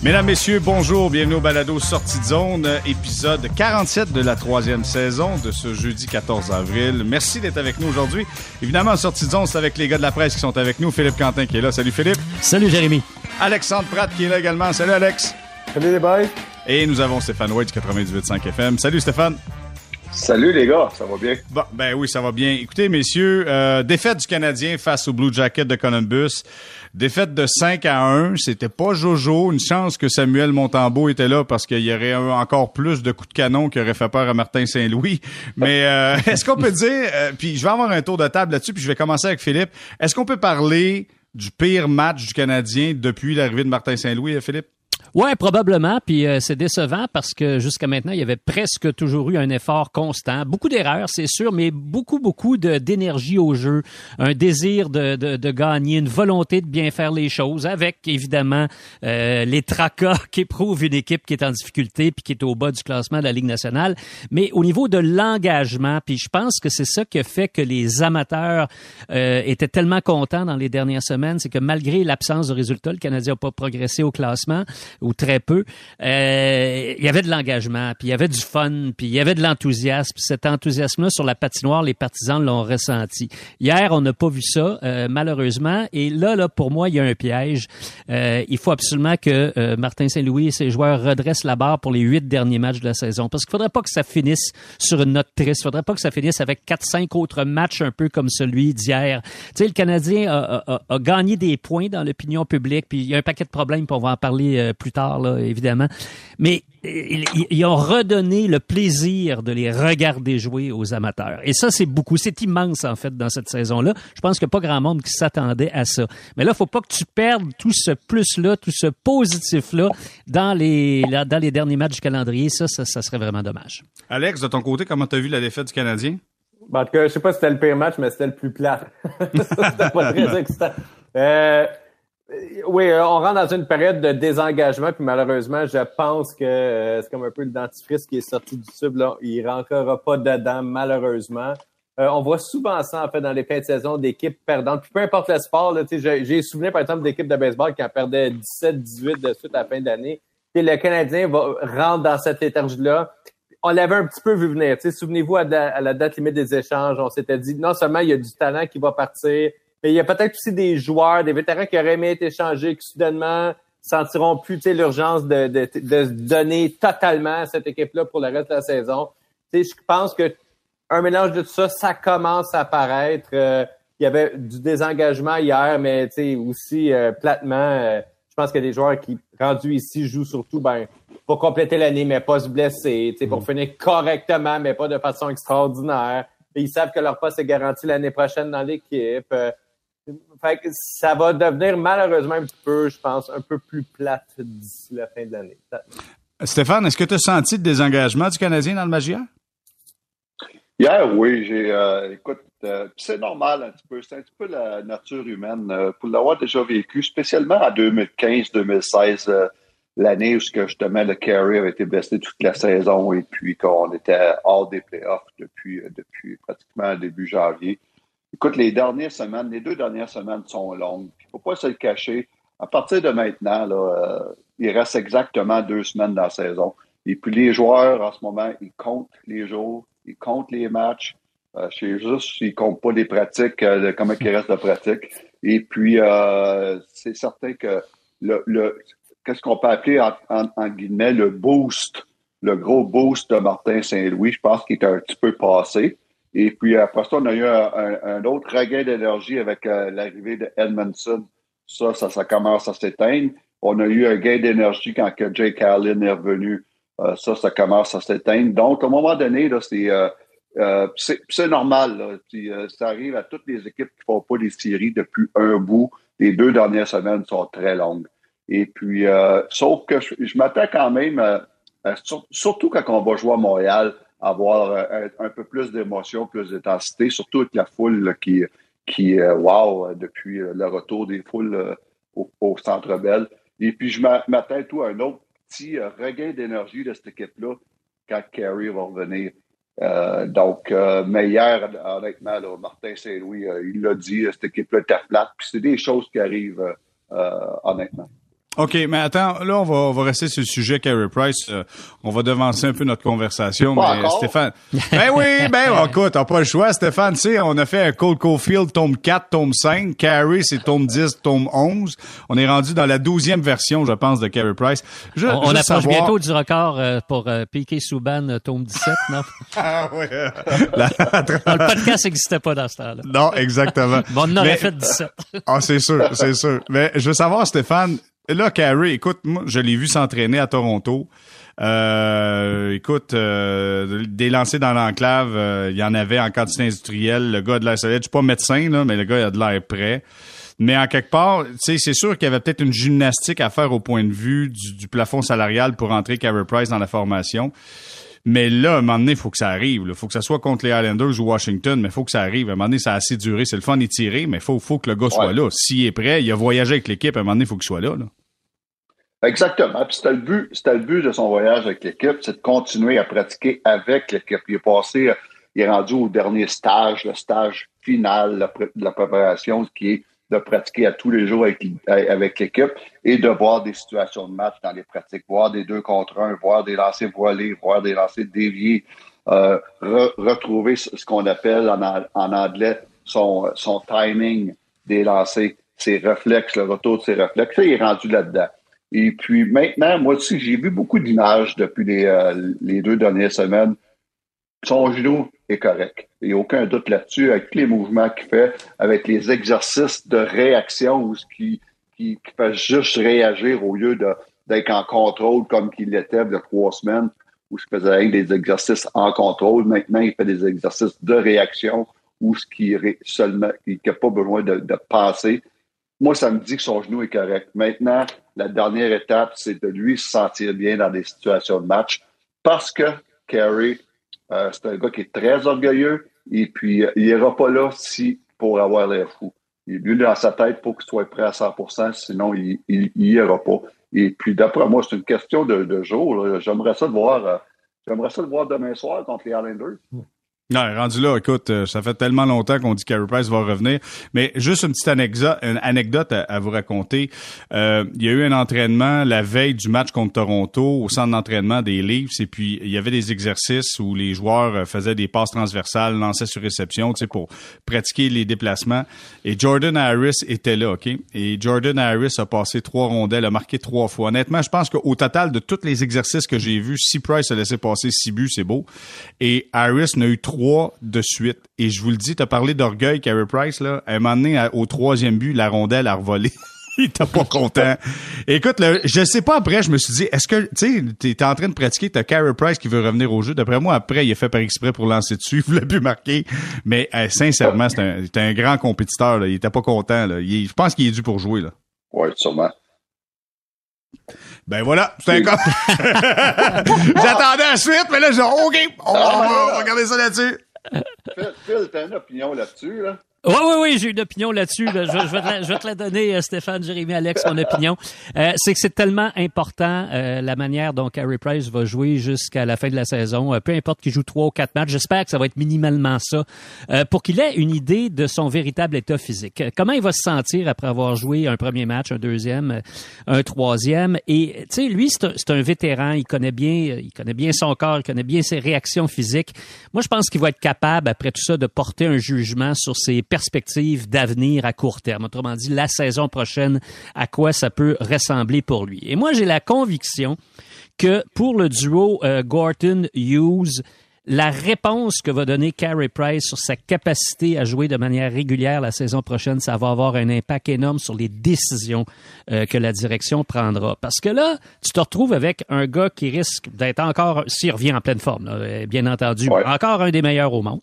Mesdames, Messieurs, bonjour, bienvenue au Balado Sortie de zone, épisode 47 de la troisième saison de ce jeudi 14 avril. Merci d'être avec nous aujourd'hui. Évidemment, Sortie de zone, c'est avec les gars de la presse qui sont avec nous. Philippe Quentin qui est là. Salut Philippe. Salut Jérémy. Alexandre Pratt qui est là également. Salut Alex. Salut les boys. Et nous avons Stéphane White du 98.5 FM. Salut Stéphane. Salut les gars, ça va bien? Ben oui, ça va bien. Écoutez, messieurs, euh, défaite du Canadien face au Blue Jacket de Columbus. Défaite de 5 à 1. C'était pas Jojo. Une chance que Samuel Montembeau était là parce qu'il y aurait encore plus de coups de canon qui auraient fait peur à Martin Saint-Louis. Mais euh, est-ce qu'on peut dire, euh, puis je vais avoir un tour de table là-dessus, puis je vais commencer avec Philippe. Est-ce qu'on peut parler du pire match du Canadien depuis l'arrivée de Martin Saint-Louis, Philippe? Ouais, probablement. Puis euh, c'est décevant parce que jusqu'à maintenant, il y avait presque toujours eu un effort constant. Beaucoup d'erreurs, c'est sûr, mais beaucoup, beaucoup d'énergie au jeu, un désir de, de, de, gagner, une volonté de bien faire les choses, avec évidemment euh, les tracas qu'éprouve une équipe qui est en difficulté puis qui est au bas du classement de la Ligue nationale. Mais au niveau de l'engagement, puis je pense que c'est ça qui a fait que les amateurs euh, étaient tellement contents dans les dernières semaines, c'est que malgré l'absence de résultats, le Canadien n'a pas progressé au classement ou très peu, euh, il y avait de l'engagement, puis il y avait du fun, puis il y avait de l'enthousiasme. Cet enthousiasme-là sur la patinoire, les partisans l'ont ressenti. Hier, on n'a pas vu ça, euh, malheureusement. Et là, là, pour moi, il y a un piège. Euh, il faut absolument que euh, Martin Saint-Louis et ses joueurs redressent la barre pour les huit derniers matchs de la saison. Parce qu'il faudrait pas que ça finisse sur une note triste. Il faudrait pas que ça finisse avec quatre, cinq autres matchs un peu comme celui d'hier. Tu sais, le Canadien a, a, a, gagné des points dans l'opinion publique, puis il y a un paquet de problèmes, puis on va en parler plus tard, là, évidemment. Mais ils, ont redonné le plaisir de les regarder jouer aux amateurs. Et ça, c'est beaucoup. C'est immense, en fait, dans cette saison-là. Je pense qu'il n'y a pas grand monde qui s'attendait à ça. Mais là, il faut pas que tu perdes tout ce plus-là, tout ce positif-là dans les, dans les derniers matchs du calendrier. Ça, ça, ça serait vraiment dommage. Alex, de ton côté, comment tu as vu la défaite du Canadien? Ben, en tout cas, je sais pas si c'était le pire match, mais c'était le plus plat. c'était pas très excitant. Euh, oui, euh, on rentre dans une période de désengagement, puis malheureusement, je pense que euh, c'est comme un peu le dentifrice qui est sorti du tube. Là. Il ne rentrera pas dedans, malheureusement. Euh, on voit souvent ça, en fait, dans les fins de saison d'équipes perdantes. Puis peu importe le sport, j'ai souvenir, par exemple, d'équipes de baseball qui en perdaient 17-18 de suite à la fin d'année. Le Canadien va rentrer dans cette énergie-là. On l'avait un petit peu vu venir. Souvenez-vous, à, à la date limite des échanges, on s'était dit, non seulement il y a du talent qui va partir, mais il y a peut-être aussi des joueurs, des vétérans qui auraient aimé être échangés, qui soudainement sentiront plus l'urgence de, de, de, se donner totalement à cette équipe-là pour le reste de la saison. je pense que un mélange de tout ça, ça commence à apparaître. Euh, il y avait du désengagement hier, mais aussi euh, platement, euh, je pense qu'il y a des joueurs qui, rendus ici, jouent surtout ben, pour compléter l'année, mais pas se blesser, pour mm. finir correctement, mais pas de façon extraordinaire. Et ils savent que leur poste est garanti l'année prochaine dans l'équipe. Fait que ça va devenir malheureusement un petit peu, je pense, un peu plus plate d'ici la fin de l'année. Stéphane, est-ce que tu as senti le désengagement du Canadien dans le Magia? Hier, oui, j'ai euh, écoute, euh, c'est normal un petit peu, c'est un petit peu la nature humaine. Euh, pour l'avoir déjà vécu, spécialement en 2015-2016, l'année où justement le carry avait été blessé toute la saison et puis qu'on était hors des playoffs depuis, depuis pratiquement début janvier. Écoute, les dernières semaines, les deux dernières semaines sont longues. Il ne faut pas se le cacher. À partir de maintenant, là, euh, il reste exactement deux semaines dans la saison. Et puis les joueurs, en ce moment, ils comptent les jours, ils comptent les matchs. Euh, sais juste s'ils ne comptent pas les pratiques, euh, comment il reste de pratiques. Et puis, euh, c'est certain que le, le qu'est-ce qu'on peut appeler en, en, guillemets le boost, le gros boost de Martin Saint-Louis, je pense qu'il est un petit peu passé. Et puis après ça, on a eu un, autre regain d'énergie avec euh, l'arrivée de Edmondson. Ça, ça, ça commence à s'éteindre. On a eu un gain d'énergie quand que Jake Allen est revenu. Euh, ça, ça commence à s'éteindre. Donc, à un moment donné, là, c'est, euh, c'est, normal. Là. Puis, ça arrive à toutes les équipes qui font pas les séries depuis un bout. Les deux dernières semaines sont très longues. Et puis, sauf que je, je m'attends quand même, surtout quand on va jouer à Montréal, avoir euh, un, peu plus d'émotion, plus d'intensité, surtout avec la foule qui, qui euh, wow, depuis euh, le retour des foules au, Centre Bell. Et puis, je m'attends tout à un autre petit regain d'énergie de cette équipe-là quand Carey va revenir. donc, mais hier, honnêtement, Martin Saint-Louis, il l'a dit, cette équipe-là était plate. Puis c'est des choses qui arrivent, honnêtement. OK, mais attends, là, on va, on va rester sur le sujet Carey Price. Euh, on va devancer un peu notre conversation. mais Stéphane. ben oui, ben écoute, t'as pas le choix, Stéphane. Tu sais, on a fait un Cold Cofield tome 4, tome 5. Carey, c'est tome 10, tome 11. On est rendu dans la douzième version, je pense, de Carey Price. Je, on, on approche bientôt du record euh, pour euh, Piqué Souban, euh, tome 17, non? ah oui. le podcast n'existait pas dans ce temps-là. Non, exactement. bon, on en aurait fait 17. ah, c'est sûr, c'est sûr. Mais je veux savoir, Stéphane, Là, Carey, écoute, moi, je l'ai vu s'entraîner à Toronto. Euh, écoute, euh, des lancers dans l'enclave, euh, il y en avait en quantité industrielle. Le gars de l'air solide, je suis pas médecin, là, mais le gars a de l'air prêt. Mais en quelque part, c'est sûr qu'il y avait peut-être une gymnastique à faire au point de vue du, plafond salarial pour entrer Carey Price dans la formation. Mais là, à un moment donné, il faut que ça arrive. Il faut que ça soit contre les Islanders ou Washington, mais il faut que ça arrive. À un moment donné, ça a assez duré. C'est le fun d'y tirer, mais il faut, faut que le gars soit là. S'il est prêt, il a voyagé avec l'équipe, à un moment donné, il faut qu'il soit là. là. Exactement. Puis c'était le but, c'était le but de son voyage avec l'équipe, c'est de continuer à pratiquer avec l'équipe. Il est passé, il est rendu au dernier stage, le stage final de la préparation, qui est de pratiquer à tous les jours avec, avec l'équipe et de voir des situations de match dans les pratiques, voir des deux contre un, voir des lancers voilés, voir des lancers déviés, euh, retrouver ce qu'on appelle en, anglais son, son timing des lancers, ses réflexes, le retour de ses réflexes. Ça, il est rendu là-dedans. Et puis maintenant, moi aussi, j'ai vu beaucoup d'images depuis les, euh, les deux dernières semaines. Son genou est correct. Il n'y a aucun doute là-dessus, avec tous les mouvements qu'il fait, avec les exercices de réaction ce qui, qui, fait juste réagir au lieu d'être en contrôle comme qu'il l'était il y a trois semaines, où il faisait des exercices en contrôle. Maintenant, il fait des exercices de réaction ou ce qui seulement, qui n'a pas besoin de, de passer moi, ça me dit que son genou est correct. Maintenant, la dernière étape, c'est de lui se sentir bien dans des situations de match parce que Kerry, euh, c'est un gars qui est très orgueilleux et puis euh, il n'ira pas là si pour avoir l'air fou. Il est mieux dans sa tête pour qu'il soit prêt à 100% sinon il n'y ira pas. Et puis d'après moi, c'est une question de, jour. J'aimerais ça le. Euh, j'aimerais ça le voir demain soir contre les Islanders. Non, rendu là, écoute, euh, ça fait tellement longtemps qu'on dit qu'Harry Price va revenir. Mais juste une petite anecdote, une anecdote à, vous raconter. Euh, il y a eu un entraînement la veille du match contre Toronto au centre d'entraînement des Leafs. Et puis, il y avait des exercices où les joueurs euh, faisaient des passes transversales, lançaient sur réception, tu sais, pour pratiquer les déplacements. Et Jordan Harris était là, OK? Et Jordan Harris a passé trois rondelles, a marqué trois fois. Honnêtement, je pense qu'au total de tous les exercices que j'ai vus, si Price a laissé passer six buts, c'est beau. Et Harris n'a eu trois de suite. Et je vous le dis, tu as parlé d'orgueil, Carey Price, là. À un moment donné, au troisième but, la rondelle a revolé. il était pas content. Écoute, je sais pas après, je me suis dit, est-ce que, tu sais, t'es en train de pratiquer, t'as Carey Price qui veut revenir au jeu. D'après moi, après, il a fait par exprès pour lancer dessus, il voulait plus marquer. Mais euh, sincèrement, c'est un, un, grand compétiteur, là. Il était pas content, là. je pense qu'il est dû pour jouer, là. Oui, sûrement. Ben voilà, c'est un cas. J'attendais la suite, mais là, j'ai OK, on, va regarder ça là-dessus. Phil, t'as une opinion là-dessus, là? Oui, oui, oui, j'ai une opinion là-dessus. Je, vais te la, donner, euh, Stéphane, Jérémy, Alex, mon opinion. Euh, c'est que c'est tellement important euh, la manière dont Harry Price va jouer jusqu'à la fin de la saison. peu importe qu'il joue trois ou quatre matchs, j'espère que ça va être minimalement ça, pour qu'il ait une idée de son véritable état physique. Comment il va se sentir après avoir joué un premier match, un deuxième, un troisième? Et tu sais, lui, c'est un, un, vétéran. Il connaît bien, il connaît bien son corps, il connaît bien ses réactions physiques. Moi, je pense qu'il va être capable après tout ça de porter un jugement sur ses perspectives d'avenir à court terme. Autrement dit, la saison prochaine, à quoi ça peut ressembler pour lui. Et moi, j'ai la conviction que pour le duo euh, Gorton-Hughes, la réponse que va donner Carey Price sur sa capacité à jouer de manière régulière la saison prochaine, ça va avoir un impact énorme sur les décisions euh, que la direction prendra. Parce que là, tu te retrouves avec un gars qui risque d'être encore, s'il revient en pleine forme, bien entendu, encore un des meilleurs au monde.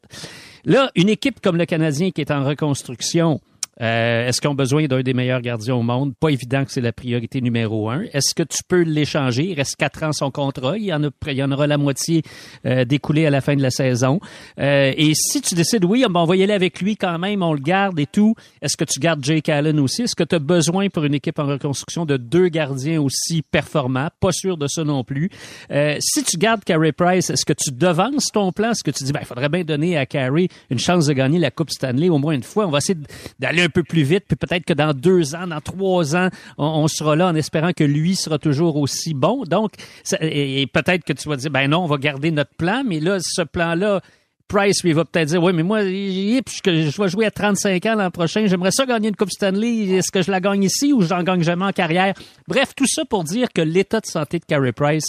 Là, une équipe comme le Canadien qui est en reconstruction, euh, est-ce qu'ils ont besoin d'un des meilleurs gardiens au monde? Pas évident que c'est la priorité numéro un. Est-ce que tu peux l'échanger? Il reste quatre ans son contrat. Il y en, a, il y en aura la moitié euh, découlée à la fin de la saison. Euh, et si tu décides, oui, on va y aller avec lui quand même, on le garde et tout, est-ce que tu gardes Jake Allen aussi? Est-ce que tu as besoin pour une équipe en reconstruction de deux gardiens aussi performants? Pas sûr de ça non plus. Euh, si tu gardes Carey Price, est-ce que tu devances ton plan? Est-ce que tu dis, ben, il faudrait bien donner à Carey une chance de gagner la Coupe Stanley au moins une fois? On va essayer d'aller un peu plus vite, puis peut-être que dans deux ans, dans trois ans, on, sera là en espérant que lui sera toujours aussi bon. Donc, et, peut-être que tu vas dire, ben non, on va garder notre plan, mais là, ce plan-là, Price lui va peut-être dire oui mais moi je vais jouer à 35 ans l'an prochain j'aimerais ça gagner une coupe Stanley est-ce que je la gagne ici ou j'en gagne jamais en carrière? Bref tout ça pour dire que l'état de santé de Carey Price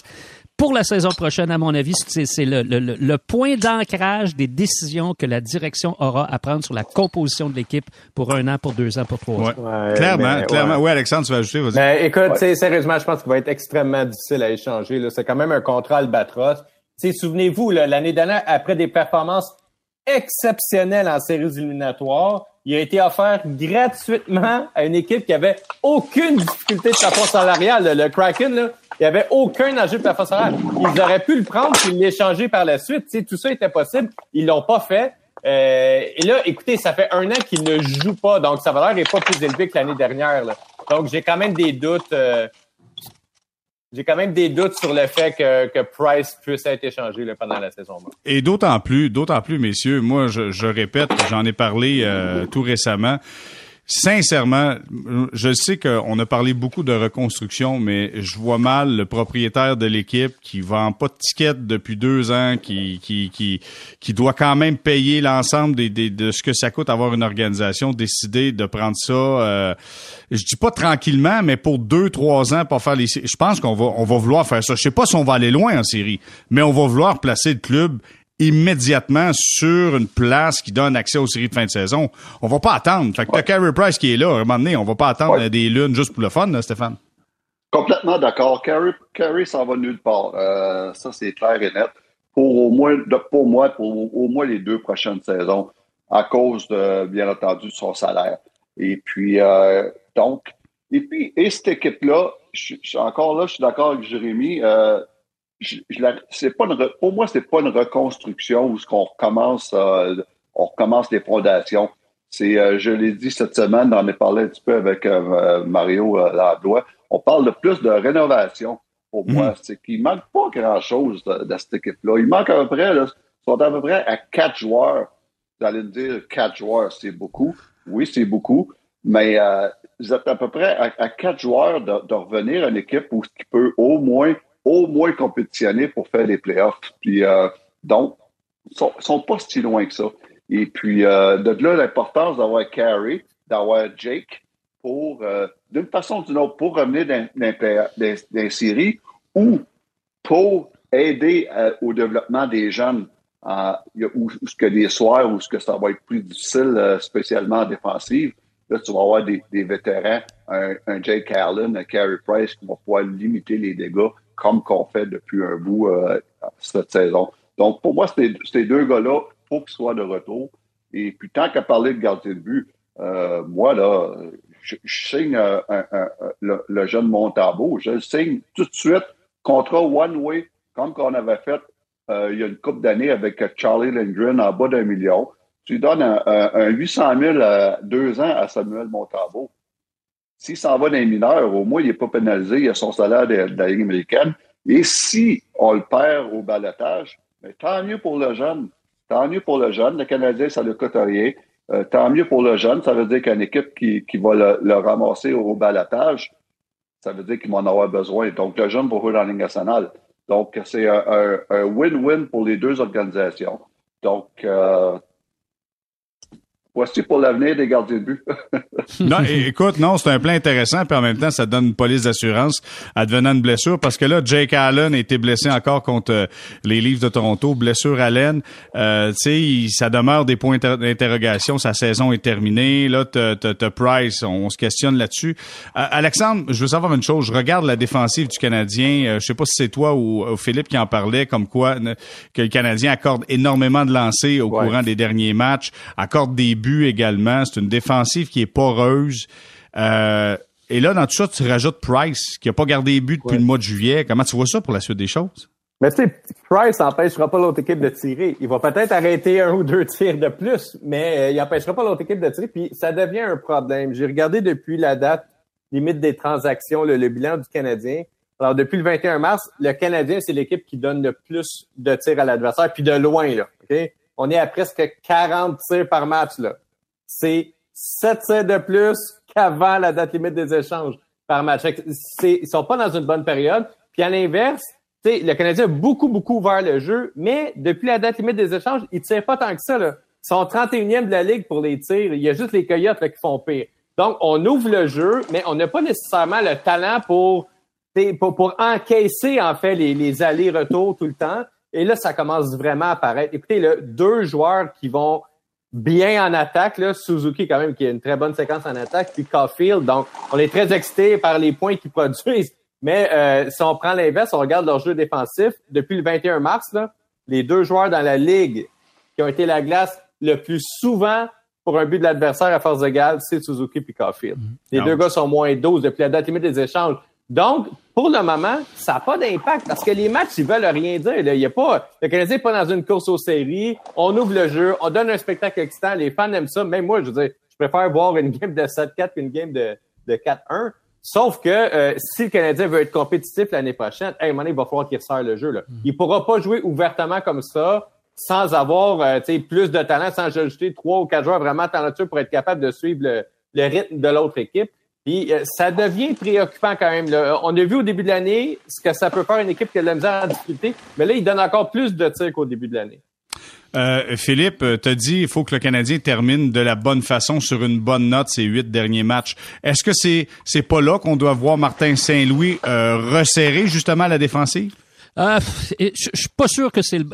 pour la saison prochaine, à mon avis, c'est le, point d'ancrage des décisions que la direction aura à prendre sur la composition de l'équipe pour un an, pour deux ans, pour trois ans. clairement, clairement. Oui, Alexandre, tu vas ajouter. Ben, écoute, sérieusement, je pense qu'il va être extrêmement difficile à échanger. C'est quand même un contrat albatros. Souvenez-vous, l'année dernière, après des performances exceptionnelles en séries éliminatoires, il a été offert gratuitement à une équipe qui avait aucune difficulté de plafond salarial. Le Kraken, là, il n'y avait aucun enjeu de plafond salarial. Ils auraient pu le prendre et l'échanger par la suite. sais, tout ça était possible. Ils l'ont pas fait. Euh, et là, écoutez, ça fait un an qu'il ne joue pas, donc sa valeur n'est pas plus élevée que l'année dernière. Donc, j'ai quand même des doutes. Euh, j'ai quand même des doutes sur le fait que, que Price puisse être échangé pendant la saison. Et d'autant plus, d'autant plus, messieurs, moi, je, je répète, j'en ai parlé euh, tout récemment sincèrement, je sais qu'on a parlé beaucoup de reconstruction, mais je vois mal le propriétaire de l'équipe qui vend pas de tickets depuis deux ans, qui qui qui, qui doit quand même payer l'ensemble des, de ce que ça coûte avoir une organisation, décider de prendre ça. Euh, je dis pas tranquillement, mais pour deux trois ans pour faire les. Je pense qu'on va on va vouloir faire ça. Je sais pas si on va aller loin en série, mais on va vouloir placer le club immédiatement sur une place qui donne accès aux séries de fin de saison. On va pas attendre. Fait que t'as Carey Price qui est là. À un moment donné, on va pas attendre des lunes juste pour le fun, Stéphane. Complètement d'accord. Carey, s'en va nulle part. Euh, ça, c'est clair et net. Pour au moins, pour moi, pour au moins les deux prochaines saisons, à cause de, bien entendu, son salaire. Et puis, euh, donc, et puis, et cette équipe-là, je, suis encore là, je suis d'accord avec Jérémy, euh, c'est pas une, pour moi, c'est pas une reconstruction où ce qu'on recommence, euh, on recommence les fondations. C'est, euh, je l'ai dit cette semaine, on a parlé un petit peu avec euh, Mario Ladois. On parle de plus de rénovation. Pour moi, mhm. c'est qu'il manque pas grand chose de, cette équipe-là. Il manque à peu près, là, sont à peu près à quatre joueurs. Vous allez me dire, quatre joueurs, c'est beaucoup. Oui, c'est beaucoup. Mais vous êtes à peu près à, quatre joueurs de, de, revenir à une équipe où qui peut au moins au moins compétitionner pour faire les playoffs. Puis, euh, donc, ils sont, sont pas si loin que ça. Et puis, euh, de là, l'importance d'avoir Carey, d'avoir Jake, pour, euh, d'une façon ou d'une autre, pour revenir dans, dans, ou pour aider au développement des jeunes, ou ce que les soirs, ou ce que ça va être plus difficile, spécialement en défensive. Là, tu vas avoir des, des vétérans, un, un Jake Allen, un Carey Price qui vont pouvoir limiter les dégâts comme qu'on fait depuis un bout euh, cette saison. Donc, pour moi, ces deux gars-là, il faut qu'ils soient de retour. Et puis, tant qu'à parler de gardien de but, euh, moi, là, je, signe le, jeune Montabo. Je signe tout de suite contrat one-way, comme qu'on avait fait euh, il y a une couple d'années avec Charlie Lindgren en bas d'un million. Tu donnes un, un, 800 000 à deux ans à Samuel Montabo. S'il s'en va dans les mineurs, au moins, il n'est pas pénalisé, il a son salaire de, la Ligue américaine. Et si on le perd au balotage, mais tant mieux pour le jeune. Tant mieux pour le jeune. Le Canadien, ça ne coûte rien. Euh, tant mieux pour le jeune. Ça veut dire qu'une équipe qui, qui va le, ramasser au balotage, ça veut dire qu'il va en avoir besoin. Donc, le jeune va jouer dans la nationale. Donc, c'est un win-win pour les deux organisations. Donc, euh, voici pour l'avenir des gardiens de but? non, écoute, non, c'est un plan intéressant, puis en même temps, ça donne une police d'assurance advenant une blessure, parce que là, Jake Allen a été blessé encore contre euh, les Leafs de Toronto, blessure Allen. Euh, tu sais, ça demeure des points d'interrogation. Sa saison est terminée. Là, t'as Price, on, se questionne là-dessus. Euh, Alexandre, je veux savoir une chose. Je regarde la défensive du Canadien. Euh, je sais pas si c'est toi ou, Philippe qui en parlait, comme quoi que le Canadien accorde énormément de lancers au courant des derniers matchs, accorde des buts également. C'est une défensive qui est poreuse. Euh, et là, dans tout ça, tu rajoutes Price, qui n'a pas gardé les buts depuis le mois de juillet. Comment tu vois ça pour la suite des choses? Mais tu sais, Price n'empêchera pas l'autre équipe de tirer. Il va peut-être arrêter un ou deux tirs de plus, mais euh, il n'empêchera pas l'autre équipe de tirer. Puis ça devient un problème. J'ai regardé depuis la date limite des transactions, le, bilan du Canadien. Alors, depuis le 21 mars, le Canadien, c'est l'équipe qui donne le plus de tirs à l'adversaire, puis de loin, là. On est à presque 40 tirs par match, là c'est 7 tirs de plus qu'avant la date limite des échanges par match. Ils sont pas dans une bonne période. Puis à l'inverse, le Canadien a beaucoup, beaucoup ouvert le jeu, mais depuis la date limite des échanges, ils ne tirent pas tant que ça. Là. Ils sont 31e de la Ligue pour les tirs. Il y a juste les Coyotes qui font pire. Donc, on ouvre le jeu, mais on n'a pas nécessairement le talent pour, pour, encaisser, en fait, les, les allers-retours tout le temps. Et là, ça commence vraiment à apparaître. Écoutez, là, deux joueurs qui vont bien en attaque, là, Suzuki quand même, qui a une très bonne séquence en attaque, puis Caulfield. Donc, on est très excité par les points qu'ils produisent. Mais euh, si on prend l'inverse, on regarde leur jeu défensif, depuis le 21 mars, là, les deux joueurs dans la Ligue qui ont été la glace le plus souvent pour un but de l'adversaire à force égale, c'est Suzuki et Caulfield. Mm-hmm. Les deux gars sont moins 12 depuis la date limite des échanges. Donc, pour le moment, ça n'a pas d'impact parce que les matchs, ils veulent rien dire. Il y a pas, le Canadien n'est pas dans une course aux séries. On ouvre le jeu, on donne un spectacle excitant. Les fans aiment ça. Même moi, je veux dire, je préfère voir une game de 7-4 qu'une game de, de 4-1. Sauf que euh, si le Canadien veut être compétitif l'année prochaine, hey, il va falloir qu'il resserre le jeu. Là. Mm-hmm. Il pourra pas jouer ouvertement comme ça sans avoir euh, plus de talent, sans ajouter trois ou quatre joueurs vraiment talentueux pour être capable de suivre le, rythme de l'autre équipe. Euh, ça devient préoccupant quand même. On a vu au début de l'année ce que ça peut faire une équipe qui a de la misère en difficulté, mais là, il donne encore plus de tirs qu'au début de l'année. Euh, Philippe, t'as dit il faut que le Canadien termine de la bonne façon sur une bonne note ces huit derniers matchs. Est-ce que c'est c'est pas là qu'on doit voir Martin Saint-Louis euh, resserrer justement la défensive? Euh, je, suis pas sûr que c'est le.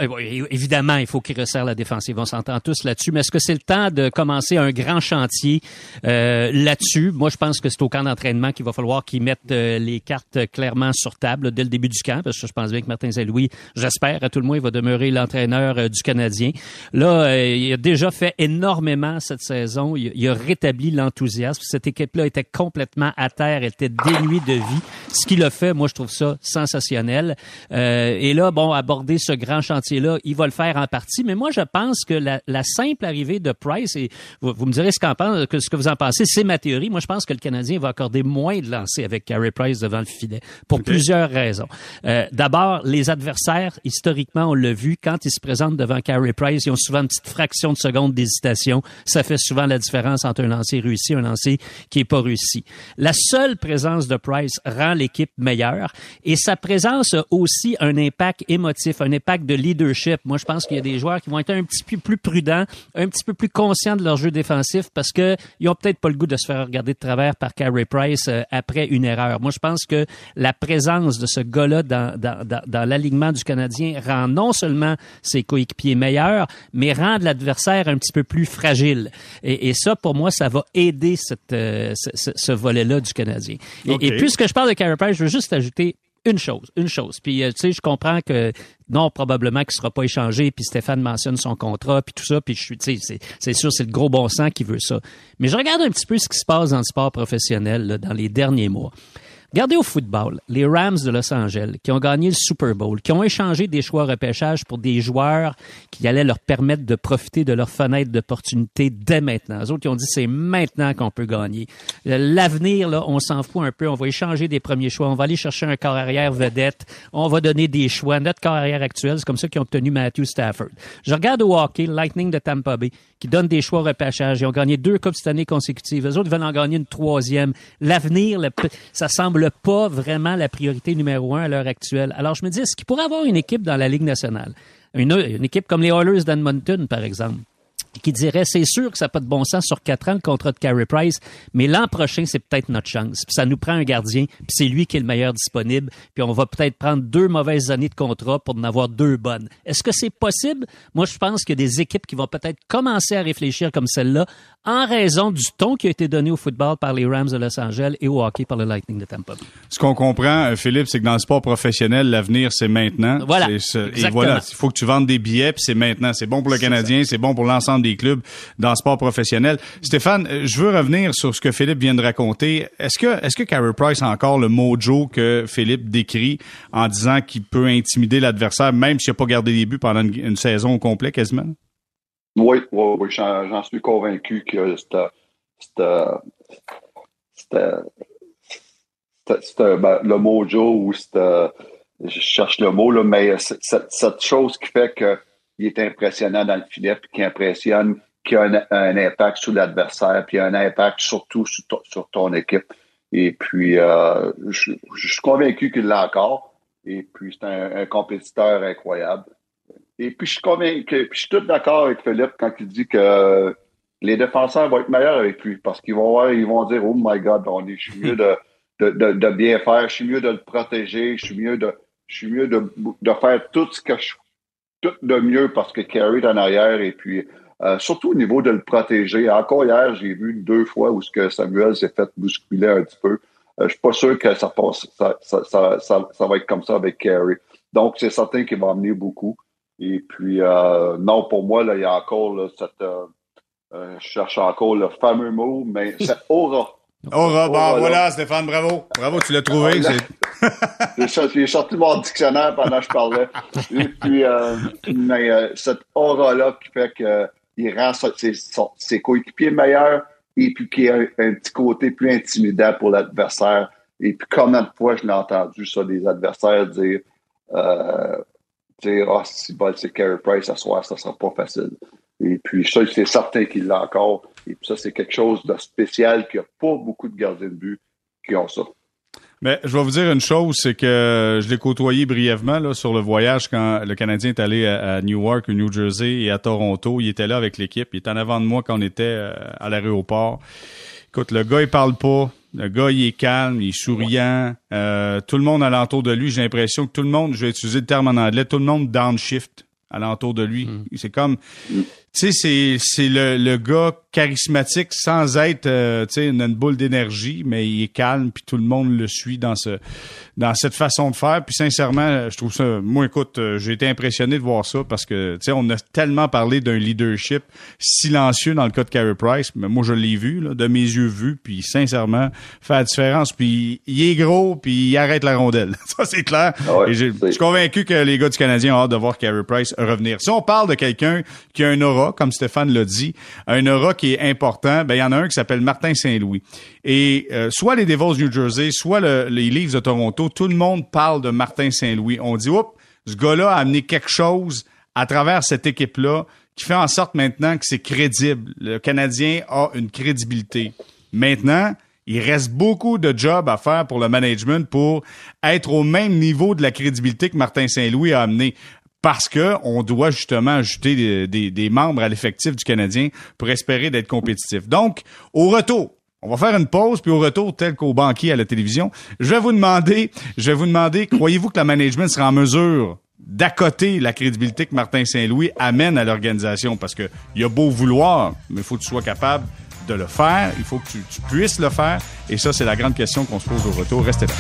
Évidemment, il faut qu'il resserre la défensive. On s'entend tous là-dessus. Mais est-ce que c'est le temps de commencer un grand chantier euh, là-dessus? Moi, je pense que c'est au camp d'entraînement qu'il va falloir qu'ils mettent euh, les cartes clairement sur table dès le début du camp, parce que je pense bien que Martin Zé-Louis, j'espère à tout le moins, il va demeurer l'entraîneur euh, du Canadien. Là, il a déjà fait énormément cette saison. Il, a rétabli l'enthousiasme. Cette équipe-là était complètement à terre, elle était dénuée de vie. Ce qu'il a fait, moi, je trouve ça sensationnel. Euh, et là, bon, aborder ce grand chantier-là, il va le faire en partie. Mais moi, je pense que la, simple arrivée de Price, et vous, me direz ce, que, ce que vous en pensez, c'est ma théorie. Moi, je pense que le Canadien va accorder moins de lancers avec Carey Price devant le filet pour plusieurs raisons. Euh, d'abord, les adversaires, historiquement, on l'a vu, quand ils se présentent devant Carey Price, ils ont souvent une petite fraction de seconde d'hésitation. Ça fait souvent la différence entre un lancer réussi et un lancer qui est pas réussi. La seule présence de Price rend l'équipe meilleure et sa présence aussi un impact émotif, un impact de leadership. Moi, je pense qu'il y a des joueurs qui vont être un petit peu plus prudents, un petit peu plus conscients de leur jeu défensif parce que ils ont peut-être pas le goût de se faire regarder de travers par Carey Price euh, après une erreur. Moi, je pense que la présence de ce gars-là dans, dans, dans, dans l'alignement du Canadien rend non seulement ses coéquipiers meilleurs, mais rend l'adversaire un petit peu plus fragile. Et, et, ça, pour moi, ça va aider cette, euh, ce, ce volet-là du Canadien. Et, et puisque je parle de Carey Price, je veux juste ajouter une chose, une chose. Puis, euh, tu sais, je comprends que non, probablement qu'il sera pas échangé, puis Stéphane mentionne son contrat, puis tout ça, puis je suis, tu sais, c'est sûr, c'est le gros bon sens qui veut ça. Mais je regarde un petit peu ce qui se passe dans le sport professionnel dans les derniers mois. Regardez au football, les Rams de Los Angeles, qui ont gagné le Super Bowl, qui ont échangé des choix repêchage pour des joueurs qui allaient leur permettre de profiter de leur fenêtre d'opportunité dès maintenant. Les autres, qui ont dit c'est maintenant qu'on peut gagner. L'avenir, là, on s'en fout un peu. On va échanger des premiers choix. On va aller chercher un corps arrière vedette. On va donner des choix. Notre corps arrière actuel, c'est comme ça qu'ils ont obtenu Matthew Stafford. Je regarde au hockey, Lightning de Tampa Bay, qui donne des choix repêchage. Ils ont gagné deux Coupes cette année consécutives. Les autres veulent en gagner une troisième. L'avenir, ça semble pas vraiment la priorité numéro un à l'heure actuelle. Alors, je me dis, est-ce qu'il pourrait avoir une équipe dans la Ligue nationale? Une, une équipe comme les Oilers d'Edmonton, par exemple, qui dirait c'est sûr que ça n'a pas de bon sens sur quatre ans le contrat de Carey Price, mais l'an prochain c'est peut-être notre chance. Puis ça nous prend un gardien, puis c'est lui qui est le meilleur disponible, puis on va peut-être prendre deux mauvaises années de contrat pour en avoir deux bonnes. Est-ce que c'est possible? Moi je pense qu'il y a des équipes qui vont peut-être commencer à réfléchir comme celle-là en raison du ton qui a été donné au football par les Rams de Los Angeles et au hockey par le Lightning de Tampa. Ce qu'on comprend euh, Philippe, c'est que dans le sport professionnel, l'avenir c'est maintenant. Voilà. Et voilà, il faut que tu vendes des billets, puis c'est maintenant, c'est bon pour le Canadien, c'est bon pour l'ensemble des clubs dans le sport professionnel. Stéphane, euh, je veux revenir sur ce que Philippe vient de raconter. Est-ce que, est-ce que Carey Price a encore le mojo que Philippe décrit en disant qu'il peut intimider l'adversaire, même s'il n'a pas gardé des buts pendant une, saison au complet quasiment? Oui, j'en, suis convaincu que c'était, ben, le mojo ou je cherche le mot, là, mais cette chose qui fait que il est impressionnant dans le filet, puis qui impressionne qui a un, impact sur l'adversaire, puis un impact surtout sur, ton équipe. Et puis, euh, je, suis convaincu qu'il l'a encore. Et puis, c'est un, compétiteur incroyable. Et puis, je suis convaincu, je suis tout d'accord avec Philippe quand il dit que les défenseurs vont être meilleurs avec lui parce qu'ils vont voir, ils vont dire, oh my God, on est, je suis mieux de, bien faire, je suis mieux de le protéger, je suis mieux de, je suis mieux de, de faire tout ce que je, tout de mieux parce que Carrie est en arrière et puis, euh, surtout au niveau de le protéger. Encore hier, j'ai vu deux fois où ce que Samuel s'est fait bousculer un petit peu. Euh, je suis pas sûr que ça passe, ça, ça, ça, ça, va être comme ça avec Carey. Donc, c'est certain qu'il va amener beaucoup. Et puis, euh, non, pour moi, là, il y a encore là, cette. Euh, euh je cherche encore le fameux mot, mais c'est aura. Aura, bon, voilà, Stéphane, bravo. Bravo, tu l'as trouvé. J'ai sorti, sorti mon dictionnaire pendant que je parlais. Et puis, euh, mais, euh, cette aura-là qui fait qu'il rend ses, ses coéquipiers meilleurs, et puis qu'il y a un, petit côté plus intimidant pour l'adversaire. Et puis combien de fois je l'ai entendu ça des adversaires dire euh, dire Ah, si bon, c'est Carey Price à soir, ça sera pas facile. Et puis ça, c'est certain qu'il l'a encore. Et puis ça, c'est quelque chose de spécial qu'il n'y a pas beaucoup de gardiens de but qui ont ça. Mais je vais vous dire une chose, c'est que je l'ai côtoyé brièvement là, sur le voyage quand le Canadien est allé à, Newark, au New Jersey et à Toronto. Il était là avec l'équipe. Il était en avant de moi quand on était euh, à l'aéroport. Écoute, le gars, il parle pas. Le gars, il est calme, il est souriant. Euh, tout le monde alentour de lui, j'ai l'impression que tout le monde, je vais utiliser le terme en anglais, tout le monde downshift alentour de lui. Mm. C'est comme, tu sais, c'est, c'est le, le gars charismatique sans être euh, tu sais une, boule d'énergie mais il est calme puis tout le monde le suit dans ce dans cette façon de faire. Puis sincèrement je trouve ça moi écoute euh, j'ai été impressionné de voir ça parce que tu sais on a tellement parlé d'un leadership silencieux dans le cas de Carey Price mais moi je l'ai vu là, de mes yeux vus puis sincèrement fait la différence. Puis il est gros puis il arrête la rondelle. Ça c'est clair. Ah Et je suis convaincu que les gars du Canadien ont hâte de voir Carey Price revenir. Si on parle de quelqu'un qui a un aura comme Stéphane l'a dit un aura qui est important, ben il y en a un qui s'appelle Martin Saint-Louis. Et euh, soit les Devils New Jersey, soit les Leafs de Toronto, tout le monde parle de Martin Saint-Louis. On dit, oups, ce gars-là a amené quelque chose à travers cette équipe-là qui fait en sorte maintenant que c'est crédible. Le Canadien a une crédibilité. Maintenant, il reste beaucoup de jobs à faire pour le management pour être au même niveau de la crédibilité que Martin Saint-Louis a amené parce que on doit justement ajouter des, membres à l'effectif du Canadien pour espérer d'être compétitif. Donc, au retour, on va faire une pause, puis au retour, tel qu'au banquier à la télévision, je vais vous demander, je vais vous demander, croyez-vous que la management sera en mesure d'accoter la crédibilité que Martin Saint-Louis amène à l'organisation? Parce que il y a beau vouloir, mais il faut que tu sois capable de le faire, il faut que tu, tu puisses le faire, et ça, c'est la grande question qu'on se pose au retour. Restez là.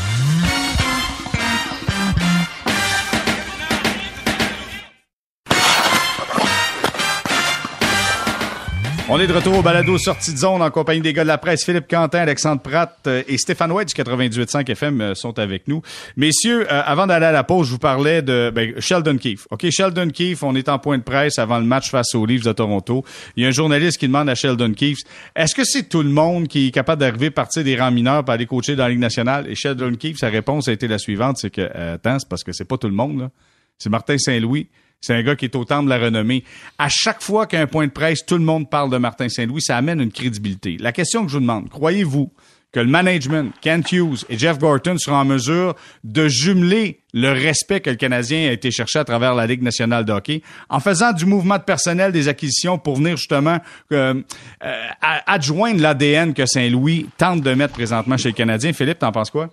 On est de retour au balado sortie de zone en compagnie des gars de la presse. Philippe Quentin, Alexandre Pratt euh, et Stéphane White du 98.5 FM euh, sont avec nous. Messieurs, euh, avant d'aller à la pause, je vous parlais de ben, Sheldon Keefe. OK, Sheldon Keefe, on est en point de presse avant le match face aux Leafs de Toronto. Il y a un journaliste qui demande à Sheldon Keefe, est-ce que c'est tout le monde qui est capable d'arriver partir des rangs mineurs pour aller coacher dans la Ligue nationale? Et Sheldon Keefe, sa réponse a été la suivante, c'est que, attends, c'est parce que c'est pas tout le monde, là. C'est Martin Saint-Louis c'est un gars qui est au temps de la renommée. À chaque fois qu'il y a un point de presse, tout le monde parle de Martin Saint-Louis. Ça amène une crédibilité. La question que je vous demande, croyez-vous que le management, Kent Hughes et Jeff Gorton seront en mesure de jumeler le respect que le Canadien a été chercher à travers la Ligue nationale de hockey en faisant du mouvement de personnel, des acquisitions pour venir justement euh, euh adjoindre l'ADN que Saint-Louis tente de mettre présentement chez le Canadien. Philippe, t'en penses quoi?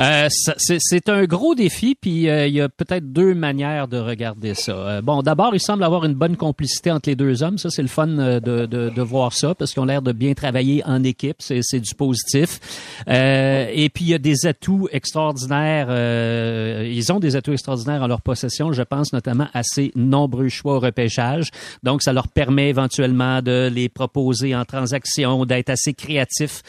Euh, c'est un gros défi, puis euh, il y a peut-être deux manières de regarder ça. Bon, d'abord, il semble avoir une bonne complicité entre les deux hommes. Ça, c'est le fun de, de, de, voir ça, parce qu'ils ont l'air de bien travailler en équipe. C'est du positif. et puis, il y a des atouts extraordinaires. Ils ont des atouts extraordinaires en leur possession. Je pense notamment à ces nombreux choix au repêchage. Donc, ça leur permet éventuellement de les proposer en transaction, d'être assez créatifs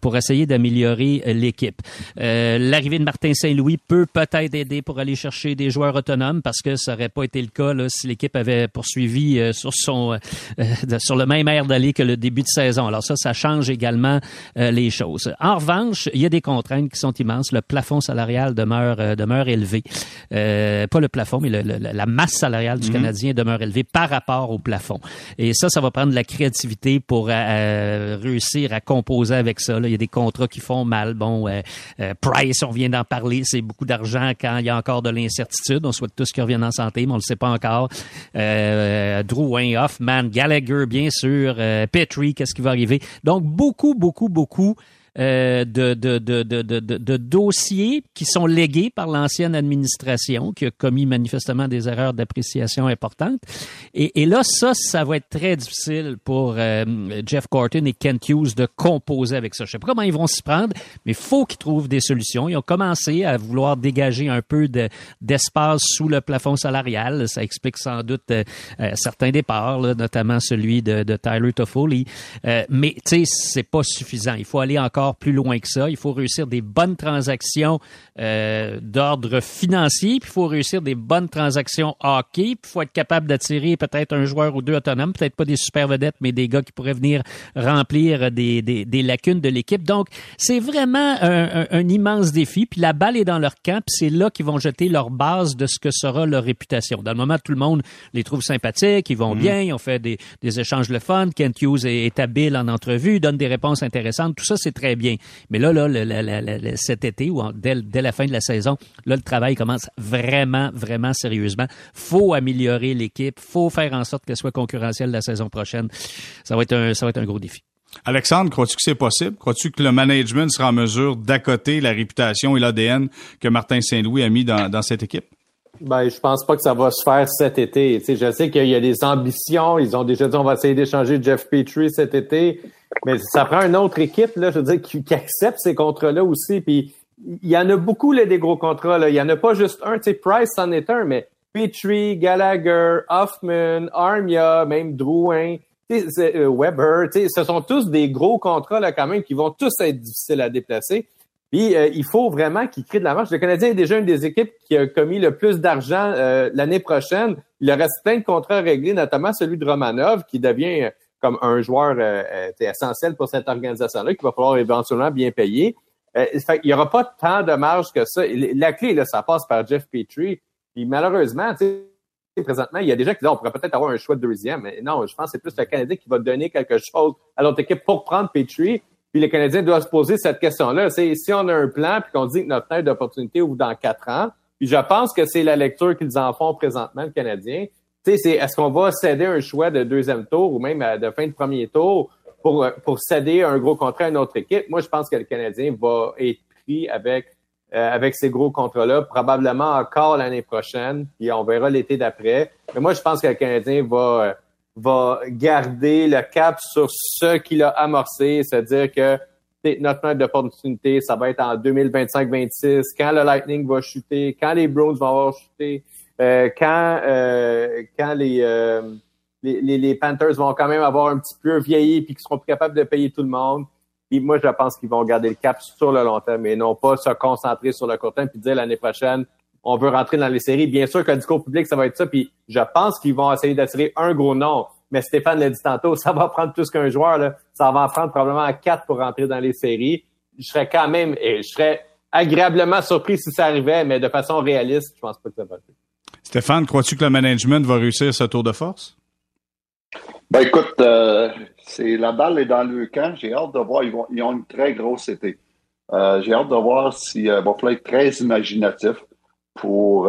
pour essayer d'améliorer l'équipe. Euh, l'arrivée de Martin Saint-Louis peut peut-être aider pour aller chercher des joueurs autonomes parce que ça n'aurait pas été le cas si l'équipe avait poursuivi euh, sur son euh, sur le même air d'aller que le début de saison. Alors ça, ça change également les choses. En revanche, il y a des contraintes qui sont immenses. Le plafond salarial demeure demeure élevé élevé. Euh, pas le plafond, mais la masse salariale du mhm. Canadien demeure élevée par rapport au plafond. Et ça, ça va prendre de la créativité pour euh, réussir à composer avec ça. Là. Il y a des contrats qui font mal. Bon, Price, on vient d'en parler, c'est beaucoup d'argent quand il y a encore de l'incertitude. On souhaite tous qu'ils reviennent en santé, mais on le sait pas encore. Drouin, Hoffman, Gallagher, bien sûr, Petrie, qu'est-ce qui va arriver? Donc, beaucoup, beaucoup, beaucoup euh, de, de, de, de, dossiers qui sont légués par l'ancienne administration qui a commis manifestement des erreurs d'appréciation importantes. Et, et, là, ça, ça va être très difficile pour euh, Jeff Corton et Kent Hughes de composer avec ça. Je sais pas comment ils vont s'y prendre, mais il faut qu'ils trouvent des solutions. Ils ont commencé à vouloir dégager un peu d'espace sous le plafond salarial. Ça explique sans doute euh, certains départs, notamment celui de, Tyler Toffoli. mais tu sais, c'est pas suffisant. Il faut aller encore plus loin que ça. Il faut réussir des bonnes transactions euh, d'ordre financier, puis il faut réussir des bonnes transactions hockey, puis il faut être capable d'attirer peut-être un joueur ou deux autonomes, peut-être pas des super vedettes, mais des gars qui pourraient venir remplir des, des, des lacunes de l'équipe. Donc, c'est vraiment un, un, immense défi, puis la balle est dans leur camp, puis c'est là qu'ils vont jeter leur base de ce que sera leur réputation. Dans le moment, tout le monde les trouve sympathiques, ils vont mm-hmm. bien, ils ont fait des, des échanges le fun, Kent Hughes est, est habile en entrevue, donne des réponses intéressantes, tout ça, c'est très bien. Mais là, là, cet été ou dès, la fin de la saison, là, le travail commence vraiment, vraiment sérieusement. Faut améliorer l'équipe, faut faire en sorte qu'elle soit concurrentielle la saison prochaine. Ça va être un, ça va être un gros défi. Alexandre, crois-tu que c'est possible? Crois-tu que le management sera en mesure d'accoter la réputation et l'ADN que Martin Saint-Louis a mis dans, cette équipe? Ben, je pense pas que ça va se faire cet été. Tu sais, je sais qu'il y a des ambitions. Ils ont déjà dit on va essayer d'échanger Jeff Petrie cet été. Mais ça prend une autre équipe, là, je veux dire, qui, accepte ces contrats-là aussi. Puis il y en a beaucoup, là, des gros contrats. Là. Il y en a pas juste un. Tu sais, Price en est un, mais Petrie, Gallagher, Hoffman, Armia, même Drouin, euh, Weber, ce sont tous des gros contrats là, quand même qui vont tous être difficiles à déplacer. Puis euh, il faut vraiment qu'ils créent de la marche. Le Canadien est déjà une des équipes qui a commis le plus d'argent euh, l'année prochaine. Il reste plein de contrats réglés, notamment celui de Romanov, qui devient comme un joueur euh, euh essentiel pour cette organisation-là qu'il va falloir éventuellement bien payer. Euh, il n'y aura pas tant de marge que ça. La clé, là, ça passe par Jeff Petrie. Puis malheureusement, présentement, il y a des gens qui disent on pourrait peut-être avoir un choix de deuxième. Mais non, je pense que c'est plus le Canadien qui va donner quelque chose à l'autre équipe pour prendre Petrie. Puis les Canadiens doivent se poser cette question-là. C'est si on a un plan puis qu'on dit que notre fenêtre d'opportunité ouvre dans quatre ans, puis je pense que c'est la lecture qu'ils en font présentement, le Canadien sais, c'est est-ce qu'on va céder un choix de deuxième tour ou même de fin de premier tour pour, pour céder un gros contrat à une autre équipe? Moi, je pense que le Canadien va être pris avec euh, avec ces gros contrats-là, probablement encore l'année prochaine, puis on verra l'été d'après. Mais moi, je pense que le Canadien va va garder le cap sur ce qu'il a amorcé, c'est-à-dire que notre note d'opportunité, ça va être en 2025-26, quand le Lightning va chuter, quand les Browns vont avoir chuté, euh, quand euh, quand euh, les, les, les, Panthers vont quand même avoir un petit peu vieilli puis qu'ils seront plus capables de payer tout le monde. Puis moi, je pense qu'ils vont garder le cap sur le long terme et non pas se concentrer sur le court terme puis dire l'année prochaine, on veut rentrer dans les séries. Bien sûr que le discours public, ça va être ça. Puis je pense qu'ils vont essayer d'attirer un gros nom. Mais Stéphane l'a dit tantôt, ça va prendre plus qu'un joueur. Là. Ça va en prendre probablement quatre pour rentrer dans les séries. Je serais quand même, et je serais agréablement surpris si ça arrivait, mais de façon réaliste, je pense pas que ça va arriver. Stéphane, crois-tu que le management va réussir ce tour de force? Ben écoute, euh, c'est la balle est dans le camp. J'ai hâte de voir. Ils, ont une très grosse été. Euh, j'ai hâte de voir s'ils euh, vont être très imaginatifs pour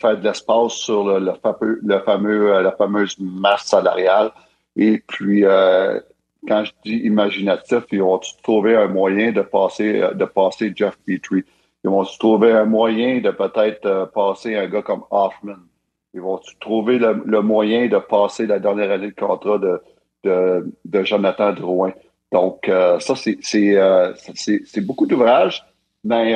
faire de l'espace sur le, fameux, fameux, la fameuse masse salariale. Et puis, quand je dis imaginatif, ils vont trouver un moyen de passer, de passer Jeff Petrie. Ils vont trouver un moyen de peut-être euh, passer un gars comme Hoffman. Ils vont trouver le, moyen de passer la dernière année de contrat de, de, Jonathan Drouin. Donc, euh, ça, euh, c'est beaucoup d'ouvrages, mais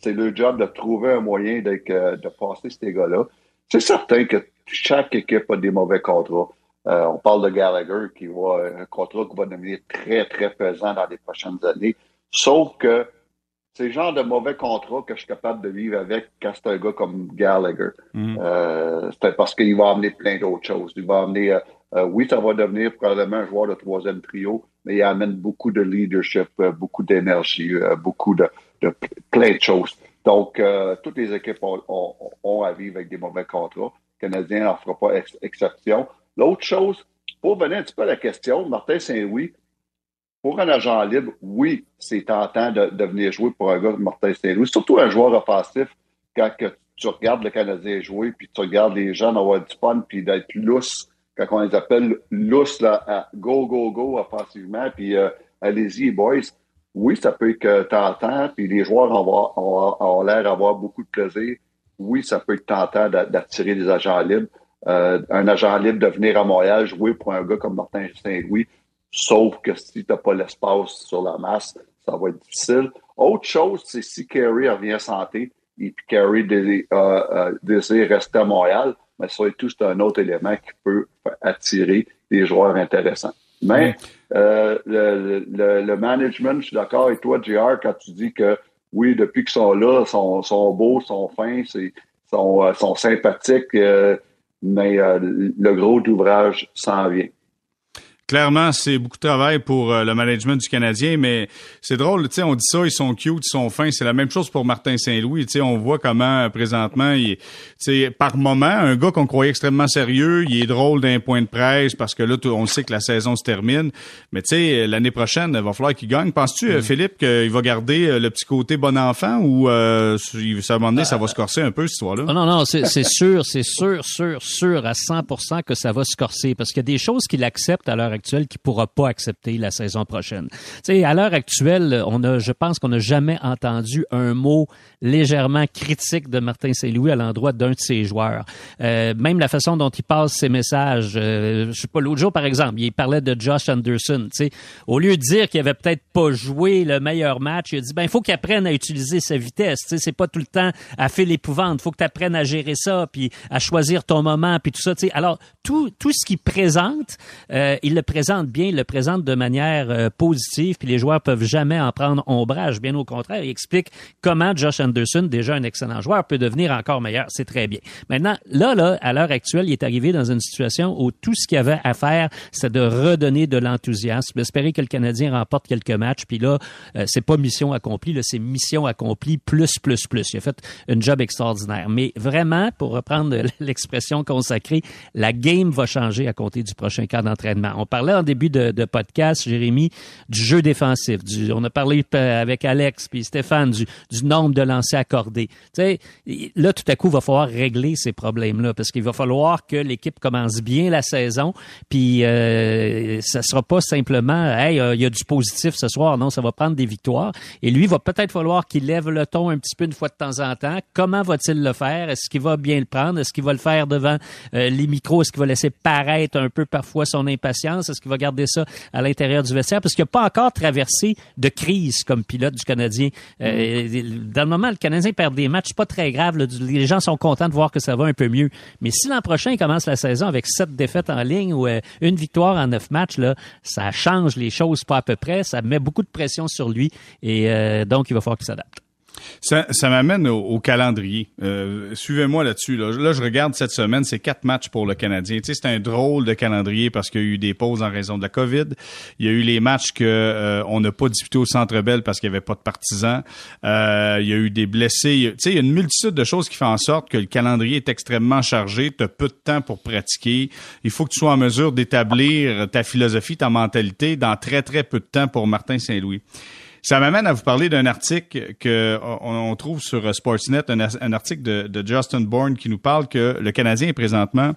c'est le job de trouver un moyen de, de passer ces gars-là. C'est certain que chaque équipe a des mauvais contrats. on parle de Gallagher qui va un contrat qui va devenir très, très pesant dans les prochaines années. Sauf que c'est le genre de mauvais contrat que je suis capable de vivre avec quand c'est un gars comme Gallagher. Mm. Euh, c'est parce qu'il va amener plein d'autres choses. Il va amener, euh, euh, oui, ça va devenir probablement un joueur de troisième trio, mais il amène beaucoup de leadership, beaucoup d'énergie, beaucoup de, plein de choses. Donc, toutes les équipes ont, à vivre avec des mauvais contrats. Le Canadien n'en fera pas exception. L'autre chose, pour venir un petit peu à la question, Martin Saint-Louis, pour un agent libre, oui, c'est tentant de, de, venir jouer pour un gars comme Martin Saint-Louis, surtout un joueur offensif, quand tu regardes le Canadien jouer, puis tu regardes les gens avoir du fun, puis d'être lousse, quand on les appelle lousse, à go, go, go offensivement, puis euh, allez-y, boys. Oui, ça peut être tentant, puis les joueurs ont, l'air d'avoir beaucoup de plaisir. Oui, ça peut être tentant d'attirer des agents libres. Euh, un agent libre de venir à Montréal jouer pour un gars comme Martin Saint-Louis, sauf que si tu n'as pas l'espace sur la masse, ça va être difficile. Autre chose, c'est si Kerry revient santé et puis Kerry désire, euh, euh, rester à Montréal, mais ça tout, c'est un autre élément qui peut attirer des joueurs intéressants. Mais euh, le, management, je suis d'accord avec toi, JR, quand tu dis que oui, depuis qu'ils sont là, sont, sont beaux, sont fins, sont, sont sympathiques, mais le gros d'ouvrage s'en vient. Clairement, c'est beaucoup de travail pour euh, le management du Canadien, mais c'est drôle, tu sais, on dit ça, ils sont cute, ils sont fins. C'est la même chose pour Martin Saint-Louis. Tu sais, on voit comment présentement, il, tu par moment, un gars qu'on croyait extrêmement sérieux, il est drôle d'un point de presse parce que là, on sait que la saison se termine. Mais tu sais, l'année prochaine, il va falloir qu'il gagne. Penses-tu, euh, mm. Philippe, qu'il va garder euh, le petit côté bon enfant ou euh, ça, à un moment donné, ça va se corser un peu cette histoire-là? Non, non, non, c'est sûr, c'est sûr, sûr, sûr à 100% que ça va se corser parce qu'il y a des choses qu'il accepte à l'heure actuelle qui pourra pas accepter la saison prochaine. Tu sais, à l'heure actuelle, on a, je pense qu'on n'a jamais entendu un mot légèrement critique de Martin Saint-Louis à l'endroit d'un de ses joueurs. Euh, même la façon dont il passe ses messages. Euh, je sais pas, l'autre jour, par exemple, il parlait de Josh Anderson. Tu sais, au lieu de dire qu'il avait peut-être pas joué le meilleur match, il a dit ben il faut qu'il apprenne à utiliser sa vitesse. C'est pas tout le temps à faire l'épouvante. Faut que tu apprennes à gérer ça, puis à choisir ton moment, puis tout ça. Tu sais, alors tout tout ce qu'il présente, euh, il le présente bien, il le présente de manière euh, positive, puis les joueurs peuvent jamais en prendre ombrage. Bien au contraire, il explique comment Josh Anderson, déjà un excellent joueur, peut devenir encore meilleur. C'est très bien. Maintenant, là, là, à l'heure actuelle, il est arrivé dans une situation où tout ce qu'il avait à faire, c'est de redonner de l'enthousiasme, espérer que le Canadien remporte quelques matchs. Puis là, euh, c'est pas mission accomplie, là, c'est mission accomplie plus, plus, plus. Il a fait un job extraordinaire. Mais vraiment, pour reprendre l'expression consacrée, la game va changer à compter du prochain cas d'entraînement. Parlait en début de, podcast, Jérémy, du jeu défensif. On a parlé euh, avec Alex puis Stéphane du, du nombre de lancers accordés. Tu sais, là, tout à coup, il va falloir régler ces problèmes-là parce qu'il va falloir que l'équipe commence bien la saison. Puis, euh, ça sera pas simplement, hey, euh, il y a du positif ce soir. Non, ça va prendre des victoires. Et lui, il va peut-être falloir qu'il lève le ton un petit peu une fois de temps en temps. Comment va-t-il le faire? Est-ce qu'il va bien le prendre? Est-ce qu'il va le faire devant euh, les micros? Est-ce qu'il va laisser paraître un peu parfois son impatience? Est-ce qu'il va garder ça à l'intérieur du vestiaire? Parce qu'il n'a pas encore traversé de crise comme pilote du Canadien. Euh, dans le moment, le Canadien perd des matchs, pas très grave. Les gens sont contents de voir que ça va un peu mieux. Mais si l'an prochain, il commence la saison avec sept défaites en ligne ou euh, une victoire en neuf matchs, là, ça change les choses pas à peu près. Ça met beaucoup de pression sur lui. Et euh, donc, il va falloir qu'il s'adapte. Ça, m'amène au, calendrier. Euh, Suivez-moi là-dessus. Là. je regarde cette semaine, c'est quatre matchs pour le Canadien. C'est un drôle de calendrier parce qu'il y a eu des pauses en raison de la COVID. Il y a eu les matchs que euh, on n'a pas disputés au Centre Bell parce qu'il n'y avait pas de partisans. Euh, il y a eu des blessés. Il y a une multitude de choses qui font en sorte que le calendrier est extrêmement chargé. Tu as peu de temps pour pratiquer. Il faut que tu sois en mesure d'établir ta philosophie, ta mentalité dans très, très peu de temps pour Martin Saint-Louis. Ça m'amène à vous parler d'un article que on, trouve sur Sportsnet, un, article de, Justin Bourne qui nous parle que le Canadien est présentement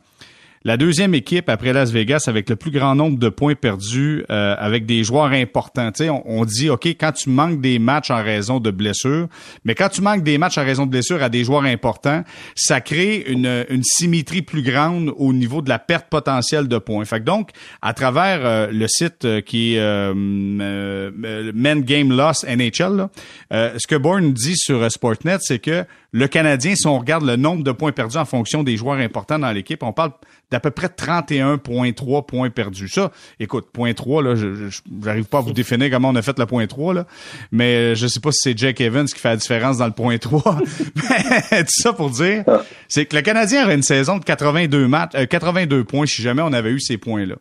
la deuxième équipe après Las Vegas avec le plus grand nombre de points perdus euh, avec des joueurs importants. On, dit, OK, quand tu manques des matchs en raison de blessures, mais quand tu manques des matchs en raison de blessures à des joueurs importants, ça crée une, symétrie plus grande au niveau de la perte potentielle de points. Fait que donc, à travers euh, le site euh, qui est Men Game Loss NHL, ce que Bourne dit sur Sportnet, c'est que le Canadien, si on regarde le nombre de points perdus en fonction des joueurs importants dans l'équipe, on parle d'à peu près 31,3 points perdus. Ça, écoute, point 3, là, je n'arrive pas à vous définir comment on a fait le point 3, là, mais je sais pas si c'est Jack Evans qui fait la différence dans le point 3. mais tout ça pour dire, c'est que le Canadien aurait une saison de 82 matchs, 82 euh, points si jamais on avait eu ces points-là.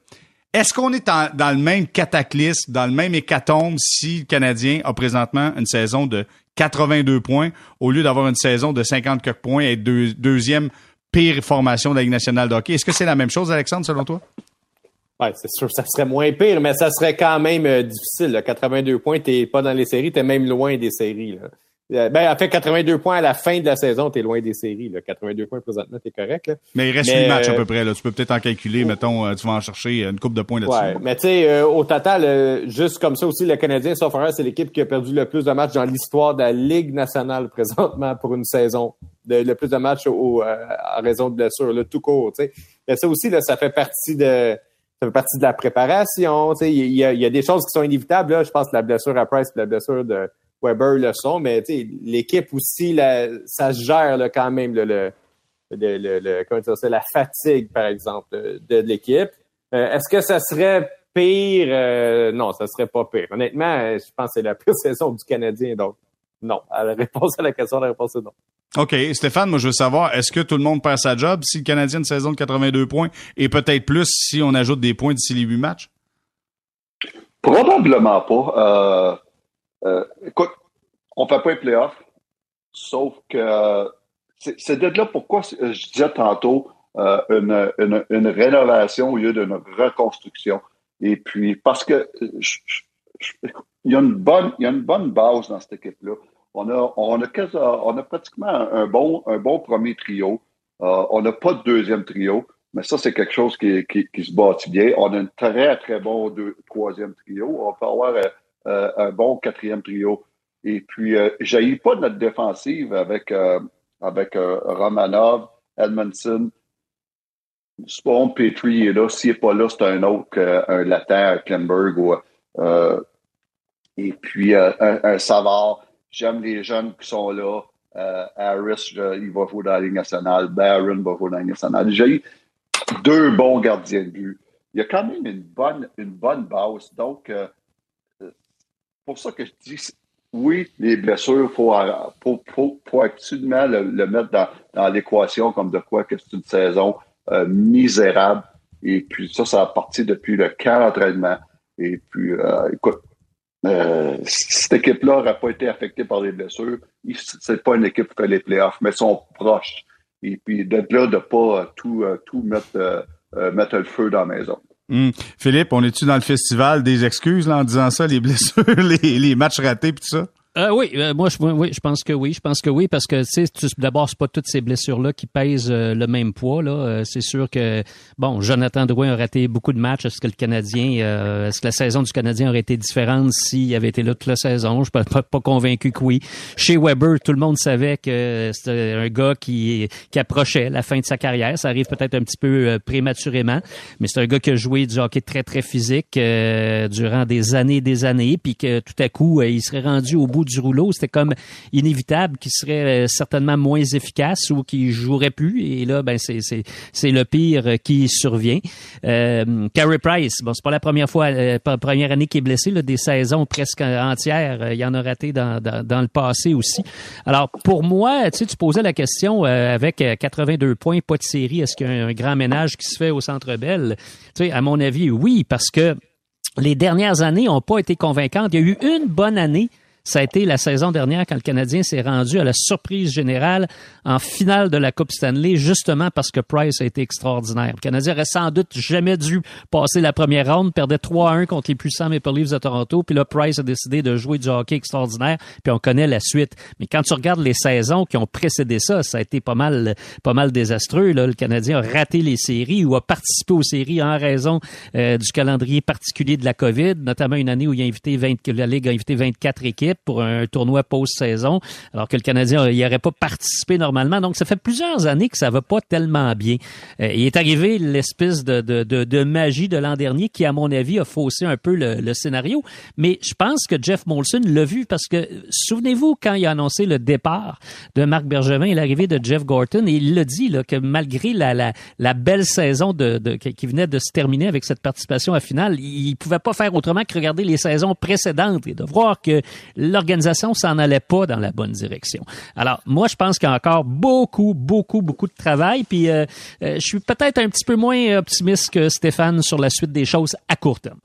Est-ce qu'on est dans le même cataclysme, dans le même hécatombe si le Canadien a présentement une saison de 82 points au lieu d'avoir une saison de 50 points et être deuxième pire formation de la Ligue nationale de hockey? Est-ce que c'est la même chose, Alexandre, selon toi? Oui, c'est sûr, ça serait moins pire, mais ça serait quand même euh, difficile. 82 points, t'es pas dans les séries, t'es même loin des séries. Là. Euh, ben, en fait, 82 points à la fin de la saison, tu es loin des séries. Là. 82 points présentement, tu es correct. Là. Mais il reste mais, 8 matchs à peu près. Là. Tu peux peut-être en calculer, mettons, euh, tu vas en chercher une coupe de points là-dessus. Ouais, mais tu sais, euh, au total, juste comme ça aussi, le Canadien, sauf c'est l'équipe qui a perdu le plus de matchs dans l'histoire de la Ligue nationale présentement pour une saison. Le plus de matchs au, en raison de blessures, le tout court. sais. Mais ça aussi, là, ça fait partie de ça fait partie de la préparation. Il y, a, y a des choses qui sont inévitables. Là. Je pense que la blessure à Price la blessure de Weber le sont, mais l'équipe aussi, ça se gère quand même le, le, le, comment dire, la fatigue, par exemple, de, l'équipe. Euh, est-ce que ça serait pire? Euh, non, ça serait pas pire. Honnêtement, je pense que c'est la pire saison du Canadien, donc non. La réponse à la question, la réponse est non. OK. Stéphane, moi, je veux savoir, est-ce que tout le monde perd sa job si le Canadien a une saison de 82 points et peut-être plus si on ajoute des points d'ici les huit matchs? Probablement pas. Euh, euh, écoute, on ne fait pas les playoffs, sauf que c'est de là pourquoi je disais tantôt euh, une, une, une, rénovation au lieu d'une reconstruction. Et puis, parce que il y a une bonne, il y a une bonne base dans cette équipe-là. On a, on a, on a pratiquement un bon, un bon premier trio. Euh, on n'a pas de deuxième trio, mais ça, c'est quelque chose qui, qui, qui, se bâtit bien. On a un très, très bon deux, troisième trio. On peut avoir euh, un bon quatrième trio. Et puis, euh, j'ai pas notre défensive avec, euh, avec Romanov, Edmondson. Spawn, Petrie est là. S'il n'est pas là, c'est un autre, un latin, Klemberg. Ou, et puis, un, un, Savard. J'aime les jeunes qui sont là. Harris, il va jouer dans la Ligue nationale. Barron va jouer dans la Ligue nationale. J'ai deux bons gardiens de but. Il y a quand même une bonne, une bonne base. Donc, pour ça que je dis, oui, les blessures, il faut, faut, absolument le, mettre dans, l'équation comme de quoi que c'est une saison euh, misérable. Et puis ça, ça a parti depuis le camp d'entraînement. Et puis, euh, écoute, euh, cette équipe-là n'aurait pas été affectée par les blessures. C'est pas une équipe qui fait les playoffs, mais sont proches. Et puis, d'être là, de pas tout, tout mettre, mettre le feu dans la maison. Hmm. Philippe, on est-tu dans le festival des excuses en disant ça, les blessures, les, les matchs ratés puis tout ça? Euh, oui, euh, moi je oui, je pense que oui, je pense que oui parce que tu sais d'abord c'est pas toutes ces blessures là qui pèsent euh, le même poids euh, c'est sûr que bon, Jonathan Drouin a raté beaucoup de matchs, est-ce que le Canadien est-ce que la saison du Canadien aurait été différente s'il avait été là toute la saison? Je suis pas, pas, convaincu que oui. Chez Weber, tout le monde savait que c'était un gars qui qui approchait la fin de sa carrière, ça arrive peut-être un petit peu prématurément, mais c'est un gars qui a joué du hockey très très physique durant des années et des années puis que tout à coup il serait rendu au bout du rouleau. C'était comme inévitable qu'il serait euh, certainement moins efficace ou qu'il jouerait plus. Et là, ben c'est le pire qui survient. Euh, Carey Price, bon, c'est pas la première fois, euh, première année qu'il est blessé. Des saisons presque entières, euh, il y en a raté dans, dans, le passé aussi. Alors pour moi, tu sais, tu posais la question avec 82 points, pas de série, est-ce qu'il y a un grand ménage qui se fait au Centre Bell? Tu sais, à mon avis, oui, parce que les dernières années n'ont pas été convaincantes. Il y a eu une bonne année ça a été la saison dernière quand le Canadien s'est rendu à la surprise générale en finale de la Coupe Stanley, justement parce que Price a été extraordinaire. Le Canadien aurait sans doute jamais dû passer la première ronde, perdait 3-1 contre les puissants Maple Leafs de Toronto, puis là, Price a décidé de jouer du hockey extraordinaire, puis on connaît la suite. Mais quand tu regardes les saisons qui ont précédé ça, ça a été pas mal, pas mal désastreux. Là. Le Canadien a raté les séries ou a participé aux séries en raison euh, du calendrier particulier de la COVID, notamment une année où il a invité 20, la Ligue a invité 24 équipes pour un tournoi post-saison, alors que le Canadien n'y aurait pas participé normalement. Donc, ça fait plusieurs années que ça va pas tellement bien. Euh, il est arrivé l'espèce de, de, de, magie de l'an dernier qui, à mon avis, a faussé un peu le, scénario. Mais je pense que Jeff Molson l'a vu parce que, souvenez-vous, quand il a annoncé le départ de Marc Bergevin et l'arrivée de Jeff Gorton, il l'a dit là, que malgré la, la, la belle saison de, de, qui venait de se terminer avec cette participation à finale, il pouvait pas faire autrement que regarder les saisons précédentes et de voir que l'organisation s'en allait pas dans la bonne direction. Alors, moi, je pense qu'il y a encore beaucoup, beaucoup, beaucoup de travail. Puis, euh, euh, je suis peut-être un petit peu moins optimiste que Stéphane sur la suite des choses à court terme.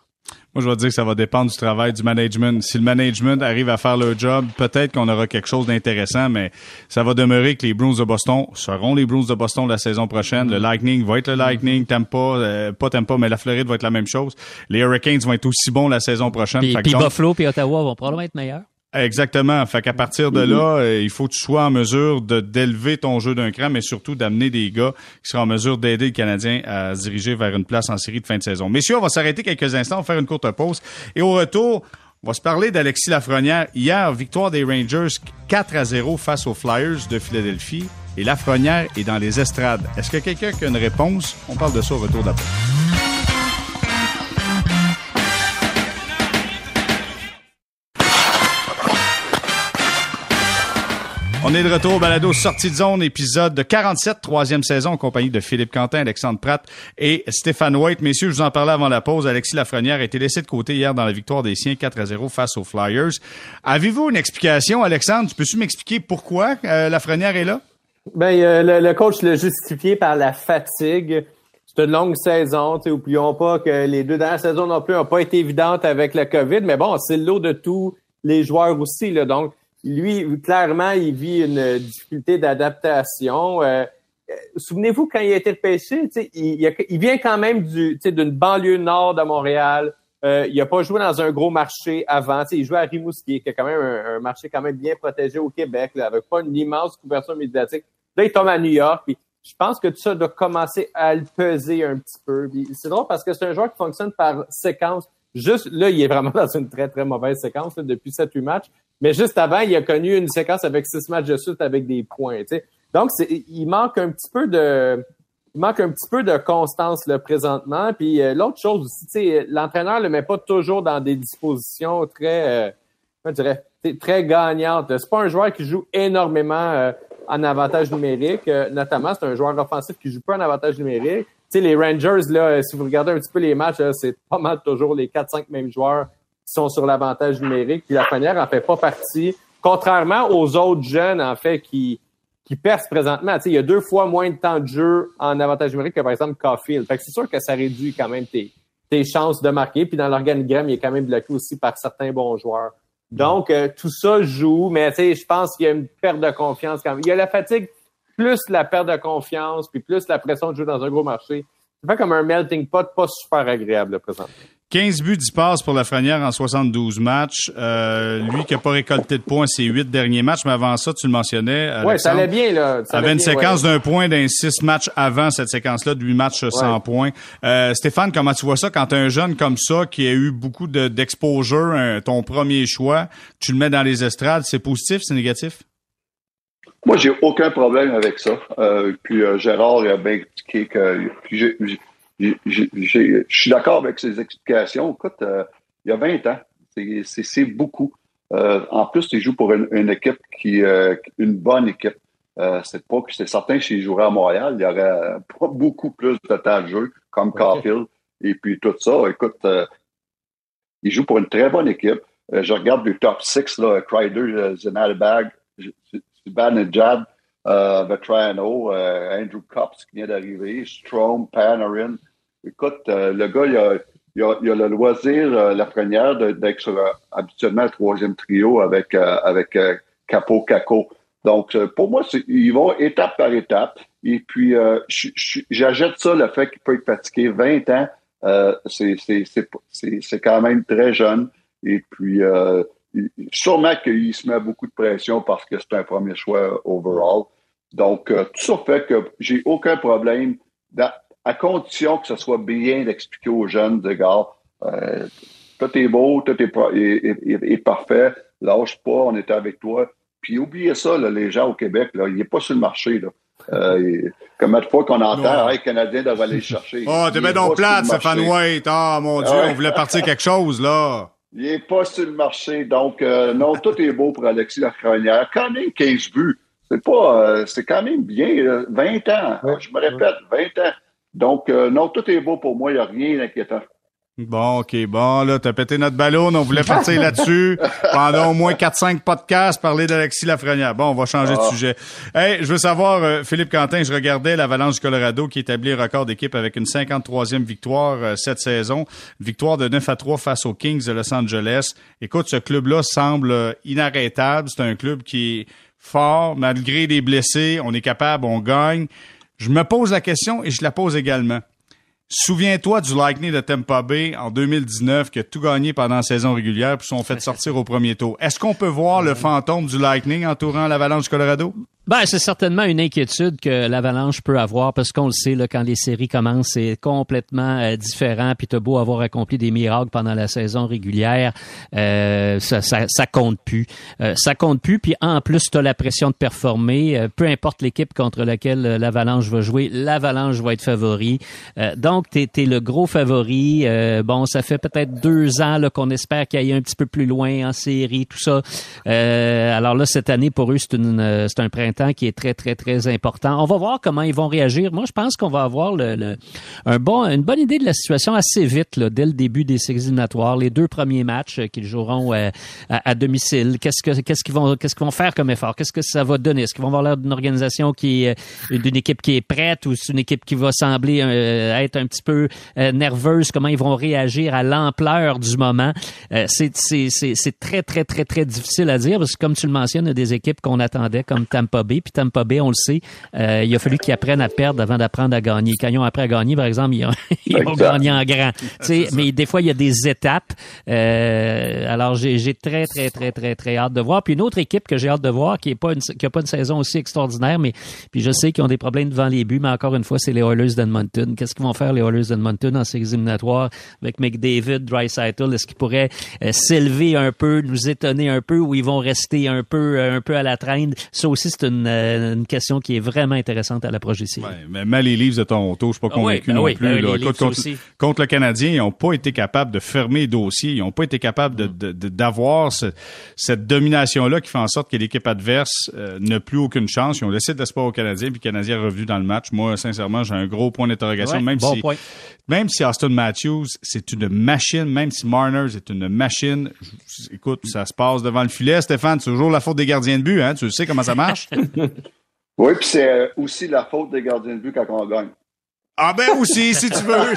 Moi, je vais dire que ça va dépendre du travail du management. Si le management arrive à faire leur job, peut-être qu'on aura quelque chose d'intéressant, mais ça va demeurer que les Bruins de Boston seront les Bruins de Boston la saison prochaine. Le Lightning va être le Lightning. Tampa, euh, pas Tampa, mais la Floride va être la même chose. Les Hurricanes vont être aussi bons la saison prochaine. Puis, puis Buffalo puis Ottawa vont probablement être meilleurs. Exactement. Fait qu'à partir de là, euh, il faut que tu sois en mesure de d'élever ton jeu d'un cran, mais surtout d'amener des gars qui seront en mesure d'aider le Canadien à se diriger vers une place en série de fin de saison. Messieurs, on va s'arrêter quelques instants, on va faire une courte pause. Et au retour, on va se parler d'Alexis Lafrenière. Hier, victoire des Rangers 4 à 0 face aux Flyers de Philadelphie. Et Lafrenière est dans les estrades. Est-ce que quelqu'un a une réponse? On parle de ça au retour d'après. On est de retour au balado Sortie de zone, épisode de 47, troisième saison, en compagnie de Philippe Quentin, Alexandre Pratt et Stéphane White. Messieurs, je vous en parlais avant la pause. Alexis Lafrenière a été laissé de côté hier dans la victoire des siens 4 à 0 face aux Flyers. Avez-vous une explication, Alexandre? Tu peux-tu m'expliquer pourquoi euh, Lafrenière est là? Ben, euh, le, coach l'a justifié par la fatigue. C'est une longue saison. Oublions pas que les deux dernières saisons non plus n'ont pas été évidentes avec la COVID, mais bon, c'est l'eau de tous les joueurs aussi. Là, donc, lui, clairement, il vit une difficulté d'adaptation. Euh, euh, souvenez-vous, quand il a été repêché, il, il, vient quand même du, d'une banlieue nord de Montréal. Euh, il n'a pas joué dans un gros marché avant. il jouait à Rimouski, qui est quand même un, marché quand même bien protégé au Québec, là, avec pas une immense couverture médiatique. Là, il tombe à New York. Je pense que tout ça doit commencer à le peser un petit peu. C'est drôle parce que c'est un joueur qui fonctionne par séquence. Juste là, il est vraiment dans une très, très mauvaise séquence depuis 7-8 matchs. Mais juste avant, il a connu une séquence avec six matchs de suite avec des points. Donc, il manque un petit peu de. Il manque un petit peu de constance là, présentement. Puis euh, l'autre chose aussi, l'entraîneur le met pas toujours dans des dispositions très, euh, je dirais, très gagnantes. C'est pas un joueur qui joue énormément euh, en avantage numérique. notamment, c'est un joueur offensif qui joue pas en avantage numérique. Sais, les Rangers, là, si vous regardez un petit peu les matchs, c'est pas mal toujours les 4-5 mêmes joueurs qui sont sur l'avantage numérique. Puis la première en fait pas partie. Contrairement aux autres jeunes, en fait, qui, qui percent présentement. il y a deux fois moins de temps de jeu en avantage numérique que, par exemple, Caulfield. Fait que c'est sûr que ça réduit quand même tes, tes chances de marquer. Puis dans l'organigramme, il est quand même bloqué aussi par certains bons joueurs. Donc, euh, tout ça joue, mais je pense qu'il y a une perte de confiance quand même. Il y a la fatigue, plus la perte de confiance, puis plus la pression de jouer dans un gros marché. C'est pas comme un melting pot pas super agréable, présentement. 15 buts, 10 passes pour Lafrenière en 72 matchs. Euh, lui qui n'a pas récolté de points ses huit derniers matchs, mais avant ça, tu le mentionnais. Oui, ça allait bien. Là. Ça avait une séquence d'un point dans six matchs avant cette séquence-là, de matchs sans points. Euh, Stéphane, comment tu vois ça quand un jeune comme ça, qui a eu beaucoup d'exposure, ton premier choix, tu le mets dans les estrades, c'est positif, c'est négatif? Moi, j'ai aucun problème avec ça. Euh, puis Gérard a bien expliqué que je suis d'accord avec ses explications. Écoute, euh, il y a 20 ans, c'est beaucoup. Euh, en plus, il joue pour une, équipe qui, euh, une bonne équipe. c'est pas que c'est certain que s'il jouerait à Montréal, il y aurait pas beaucoup plus de temps de jeu, comme Caulfield et puis tout ça. Écoute, il joue pour une très bonne équipe. je regarde le top 6, là, Kreider, Zenalbag, Zibanejad, euh, Vetrano, Andrew Cops qui vient d'arriver, Strom, Panarin, Écoute, euh, le gars, il a, le loisir, euh, la première, d'être sur euh, habituellement le troisième trio avec, avec Capo Caco. Donc, pour moi, ils vont étape par étape. Et puis, j'achète ça, le fait qu'il peut être fatigué 20 ans. c'est quand même très jeune. Et puis, sûrement qu'il se met beaucoup de pression parce que c'est un premier choix overall. Donc, tout ça fait que j'ai aucun problème à condition que ce soit bien expliqué aux jeunes de gars, euh, tout est beau, tout est, parfait, lâche pas, on est avec toi. Puis oubliez ça, les gens au Québec, là, il n'est pas sur le marché. Là. Euh, comme à fois qu'on entend, hey, Canadien devrait aller le chercher. Oh, t'es bien donc plate, Stéphane White. Ah, mon Dieu, on voulait partir quelque chose, là. Il n'est pas sur le marché. Donc, euh, non, tout est beau pour Alexis Lafrenière. Quand même 15 buts. C'est pas, euh, c'est quand même bien. 20 ans. Je me répète, 20 ans. Donc, euh, non, tout est beau pour moi, il n'y a rien d'inquiétant. Bon, OK. Bon, là, t'as pété notre ballon. On voulait partir là-dessus pendant au moins 4-5 podcasts, parler d'Alexis Lafrenière. Bon, on va changer de ah. sujet. Hey, je veux savoir, euh, Philippe Quentin, je regardais l'Avalanche du Colorado qui établit un record d'équipe avec une 53e victoire euh, cette saison. victoire de 9 à 3 face aux Kings de Los Angeles. Écoute, ce club-là semble euh, inarrêtable. C'est un club qui est fort, malgré des blessés. On est capable, on gagne. Je me pose la question et je la pose également. Souviens-toi du Lightning de Tampa Bay en 2019 qui a tout gagné pendant la saison régulière puis sont fait sortir au premier tour. Est-ce qu'on peut voir le fantôme du Lightning entourant l'Avalanche du Colorado? Ben, c'est certainement une inquiétude que l'Avalanche peut avoir parce qu'on le sait, là, quand les séries commencent, c'est complètement euh, différent. Puis t'as beau avoir accompli des miracles pendant la saison régulière, euh, ça, ça, ça, compte plus. Euh, ça compte plus. Puis en plus, t'as la pression de performer. peu importe l'équipe contre laquelle l'Avalanche va jouer, l'Avalanche va être favori. donc, t'es es le gros favori. bon, ça fait peut-être deux ans qu'on espère qu'il y ait un petit peu plus loin en série, tout ça. alors là, cette année, pour eux, c'est un printemps qui est très, très, très important. On va voir comment ils vont réagir. Moi, je pense qu'on va avoir un bon, une bonne idée de la situation assez vite, dès le début des séries éliminatoires. Les deux premiers matchs qu'ils joueront euh, à, domicile. Qu'est-ce que, qu'est-ce qu'ils vont, qu'est-ce qu'ils vont faire comme effort? Qu'est-ce que ça va donner? Est-ce qu'ils vont avoir l'air d'une organisation qui euh, d'une équipe qui est prête ou c'est une équipe qui va sembler euh, être un petit peu nerveuse? Comment ils vont réagir à l'ampleur du moment? c'est, c'est, c'est, c'est très, très, très, très difficile à dire parce que comme tu le mentionnes, il y a des équipes qu'on attendait comme Tampa Bay. Puis Tampa Bay, on le sait, euh, il a fallu qu'ils apprennent à perdre avant d'apprendre à gagner. Quand ils ont appris à gagner, par exemple, ils ont, gagné en grand. mais des fois, il y a des étapes. Euh, alors, j'ai très, très, très, très, très hâte de voir. Puis une autre équipe que j'ai hâte de voir, qui est pas une, qui a pas une saison aussi extraordinaire, mais puis je sais qu'ils ont des problèmes devant les buts, mais encore une fois, c'est les Oilers d'Edmonton. Qu'est-ce qu'ils vont faire les Oilers d'Edmonton en ces éliminatoires avec McDavid, Dreisaitl? Est-ce qu'ils pourraient euh, s'élever un peu, nous étonner un peu, ou ils vont rester un peu, un peu à la traîne? Ça aussi, c'est une euh, une, question qui est vraiment intéressante à l'approche ici. Ouais, mais mal les Leafs de Toronto, je suis pas ah convaincu ben non plus. Ben contre, le Canadien, ils n'ont pas été capables de fermer les dossiers. Ils n'ont pas été capables d'avoir cette domination-là qui fait en sorte que l'équipe adverse euh, n'a plus aucune chance. Ils ont laissé de l'espoir aux Canadiens, puis le Canadien est revenu dans le match. Moi, sincèrement, j'ai un gros point d'interrogation, même si même si Austin Matthews, c'est une machine, même si Marner est une machine, écoute, ça se passe devant le filet, Stéphane, c'est toujours la faute des gardiens de but, hein, tu sais comment ça marche? oui, puis c'est aussi la faute des gardiens de but quand on gagne. Ah ben aussi, si tu veux,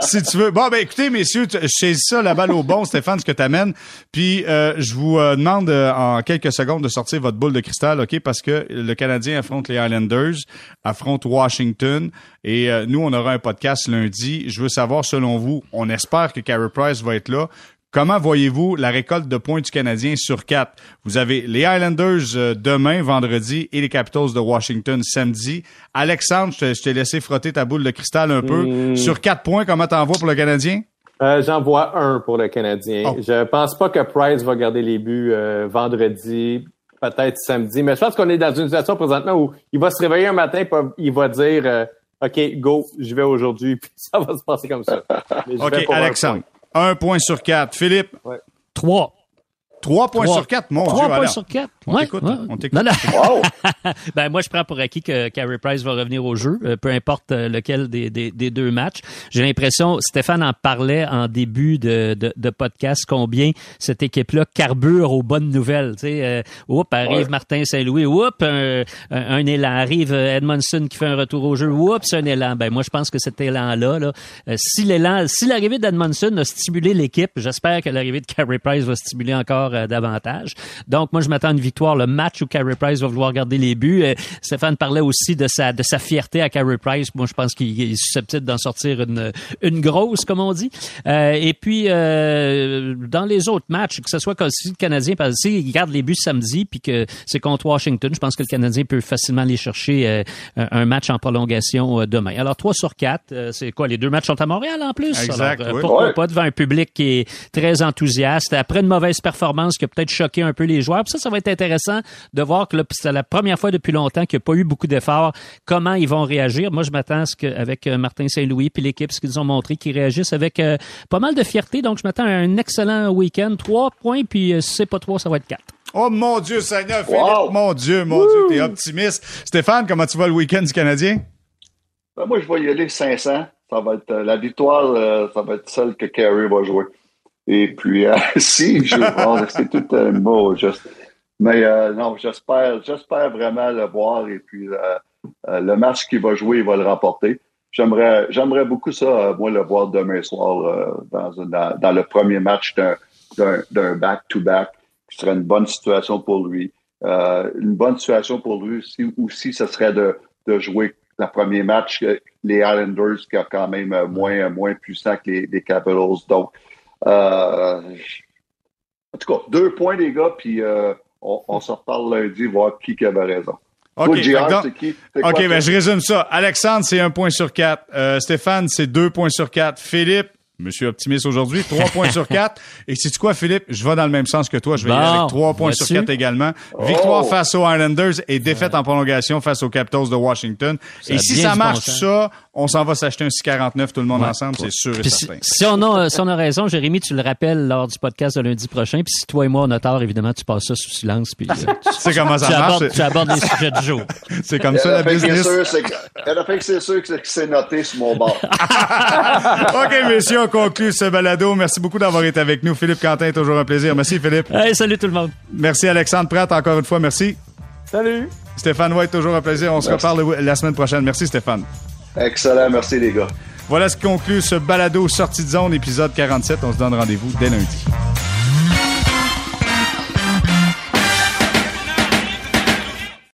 si tu, veux. Bon ben écoutez messieurs, c'est ça la balle au bon, Stéphane, ce que t'amènes. Puis euh, je vous euh, demande euh, en quelques secondes de sortir votre boule de cristal, ok, parce que le Canadien affronte les Islanders, affronte Washington, et nous on aura un podcast lundi. Je veux savoir selon vous, on espère que Carey Price va être là. Comment voyez-vous la récolte de points du Canadien sur quatre? Vous avez les Islanders euh, demain, vendredi, et les Capitals de Washington samedi. Alexandre, je t'ai laissé frotter ta boule de cristal un peu. Hmm. Sur quatre points, comment t'en vois pour le Canadien? Euh, J'en vois un pour le Canadien. Oh. Je pense pas que Price va garder les buts euh, vendredi, peut-être samedi, mais je pense qu'on est dans une situation présentement où il va se réveiller un matin et il va dire euh, OK, go, je vais aujourd'hui, puis ça va se passer comme ça. OK, Alexandre. Un point sur quatre. Philippe? Trois. Trois points sur quatre, mon Trois points sur quatre? On t'écoute. On t'écoute. ben, moi, je prends pour acquis que Carey Price va revenir au jeu, euh, peu importe euh, lequel des, des, des deux matchs. J'ai l'impression, Stéphane en parlait en début de, de, de podcast, combien cette équipe-là carbure aux bonnes nouvelles. Tu sais, euh, oups, arrive Martin Saint-Louis, oups, un, un, élan. Arrive Edmondson qui fait un retour au jeu, oups, un élan. Ben, moi, je pense que cet élan-là, là, si l'élan, si l'arrivée d'Edmondson a stimulé l'équipe, j'espère que l'arrivée de Carey Price va stimuler encore davantage. Donc, moi, je m'attends à une victoire le match où Carey Price va vouloir garder les buts. Euh, Stéphane parlait aussi de sa de sa fierté à Carey Price. Moi, je pense qu'il est susceptible d'en sortir une une grosse, comme on dit. Euh, et puis euh, dans les autres matchs, que ce soit comme si le Canadien, parce qu'il garde les buts samedi, puis que c'est contre Washington, je pense que le Canadien peut facilement aller chercher un match en prolongation demain. Alors 3 sur 4, c'est quoi? Les deux matchs sont à Montréal en plus? Exact. Alors, pourquoi pas devant un public qui est très enthousiaste après une mauvaise performance qui a peut-être choqué un peu les joueurs. Puis ça, ça va être intéressant de voir que c'est la première fois depuis longtemps qu'il n'y a pas eu beaucoup d'efforts. Comment ils vont réagir? Moi, je m'attends à ce qu'avec euh, Martin Saint-Louis puis l'équipe, ce qu'ils ont montré, qu'ils réagissent avec euh, pas mal de fierté. Donc, je m'attends à un excellent week-end. Trois points, puis euh, si c'est pas trois, ça va être quatre. Oh mon Dieu, Seigneur, Philippe, mon Dieu, mon Dieu, t'es optimiste. Stéphane, comment tu vas le week-end du Canadien? Ben, moi, je vais y aller 500. ça va être la victoire, ça va être celle que Carey va jouer. Et puis, si je joue, c'est tout un mot, juste. Mais non, j'espère, j'espère vraiment le voir. Et puis, le match qu'il va jouer, il va le remporter. J'aimerais, j'aimerais beaucoup ça, moi, le voir demain soir dans, dans, le premier match d'un, d'un back-to-back, qui serait une bonne situation pour lui. Euh, une bonne situation pour lui aussi, ce serait de, de jouer le premier match, les Islanders, qui sont quand même moins, moins puissants que les, les Capitals. Donc, euh, en tout cas, deux points, les gars, puis euh, on, on se reparle lundi, voir qui, qui avait raison. OK, OK, ben, je résume ça. Alexandre, c'est un point sur quatre. Euh, Stéphane, c'est deux points sur quatre. Philippe, Monsieur optimiste aujourd'hui, 3 points sur 4. Et c'est quoi, Philippe? Je vais dans le même sens que toi. Je vais y aller avec 3 points sur 4 également. Victoire oh! face aux Islanders et défaite en prolongation face aux Capitals de Washington. et si ça marche ça, on s'en va s'acheter un 649 tout le monde ensemble, c'est sûr et certain. Si, on a, si on a raison, Jérémy, tu le rappelles lors du podcast de lundi prochain. Puis si toi et moi on a tort, évidemment, tu passes ça sous silence. Puis, euh, tu sais comment ça marche. Abordes, tu abordes les sujets du jour. C'est comme ça la business. Elle a fait que c'est sûr que c'est noté sur mon bord. OK, messieurs, on conclut ce balado. Merci beaucoup d'avoir été avec nous. Philippe Quentin, toujours un plaisir. Merci, Philippe. Hey, salut tout le monde. Merci, Alexandre Pratt, encore une fois. Merci. Salut. Stéphane White, toujours un plaisir. On se reparle la semaine prochaine. Merci, Stéphane. Excellent, merci les gars. Voilà ce qui conclut ce balado sortie de zone, épisode 47. On se donne rendez-vous dès lundi.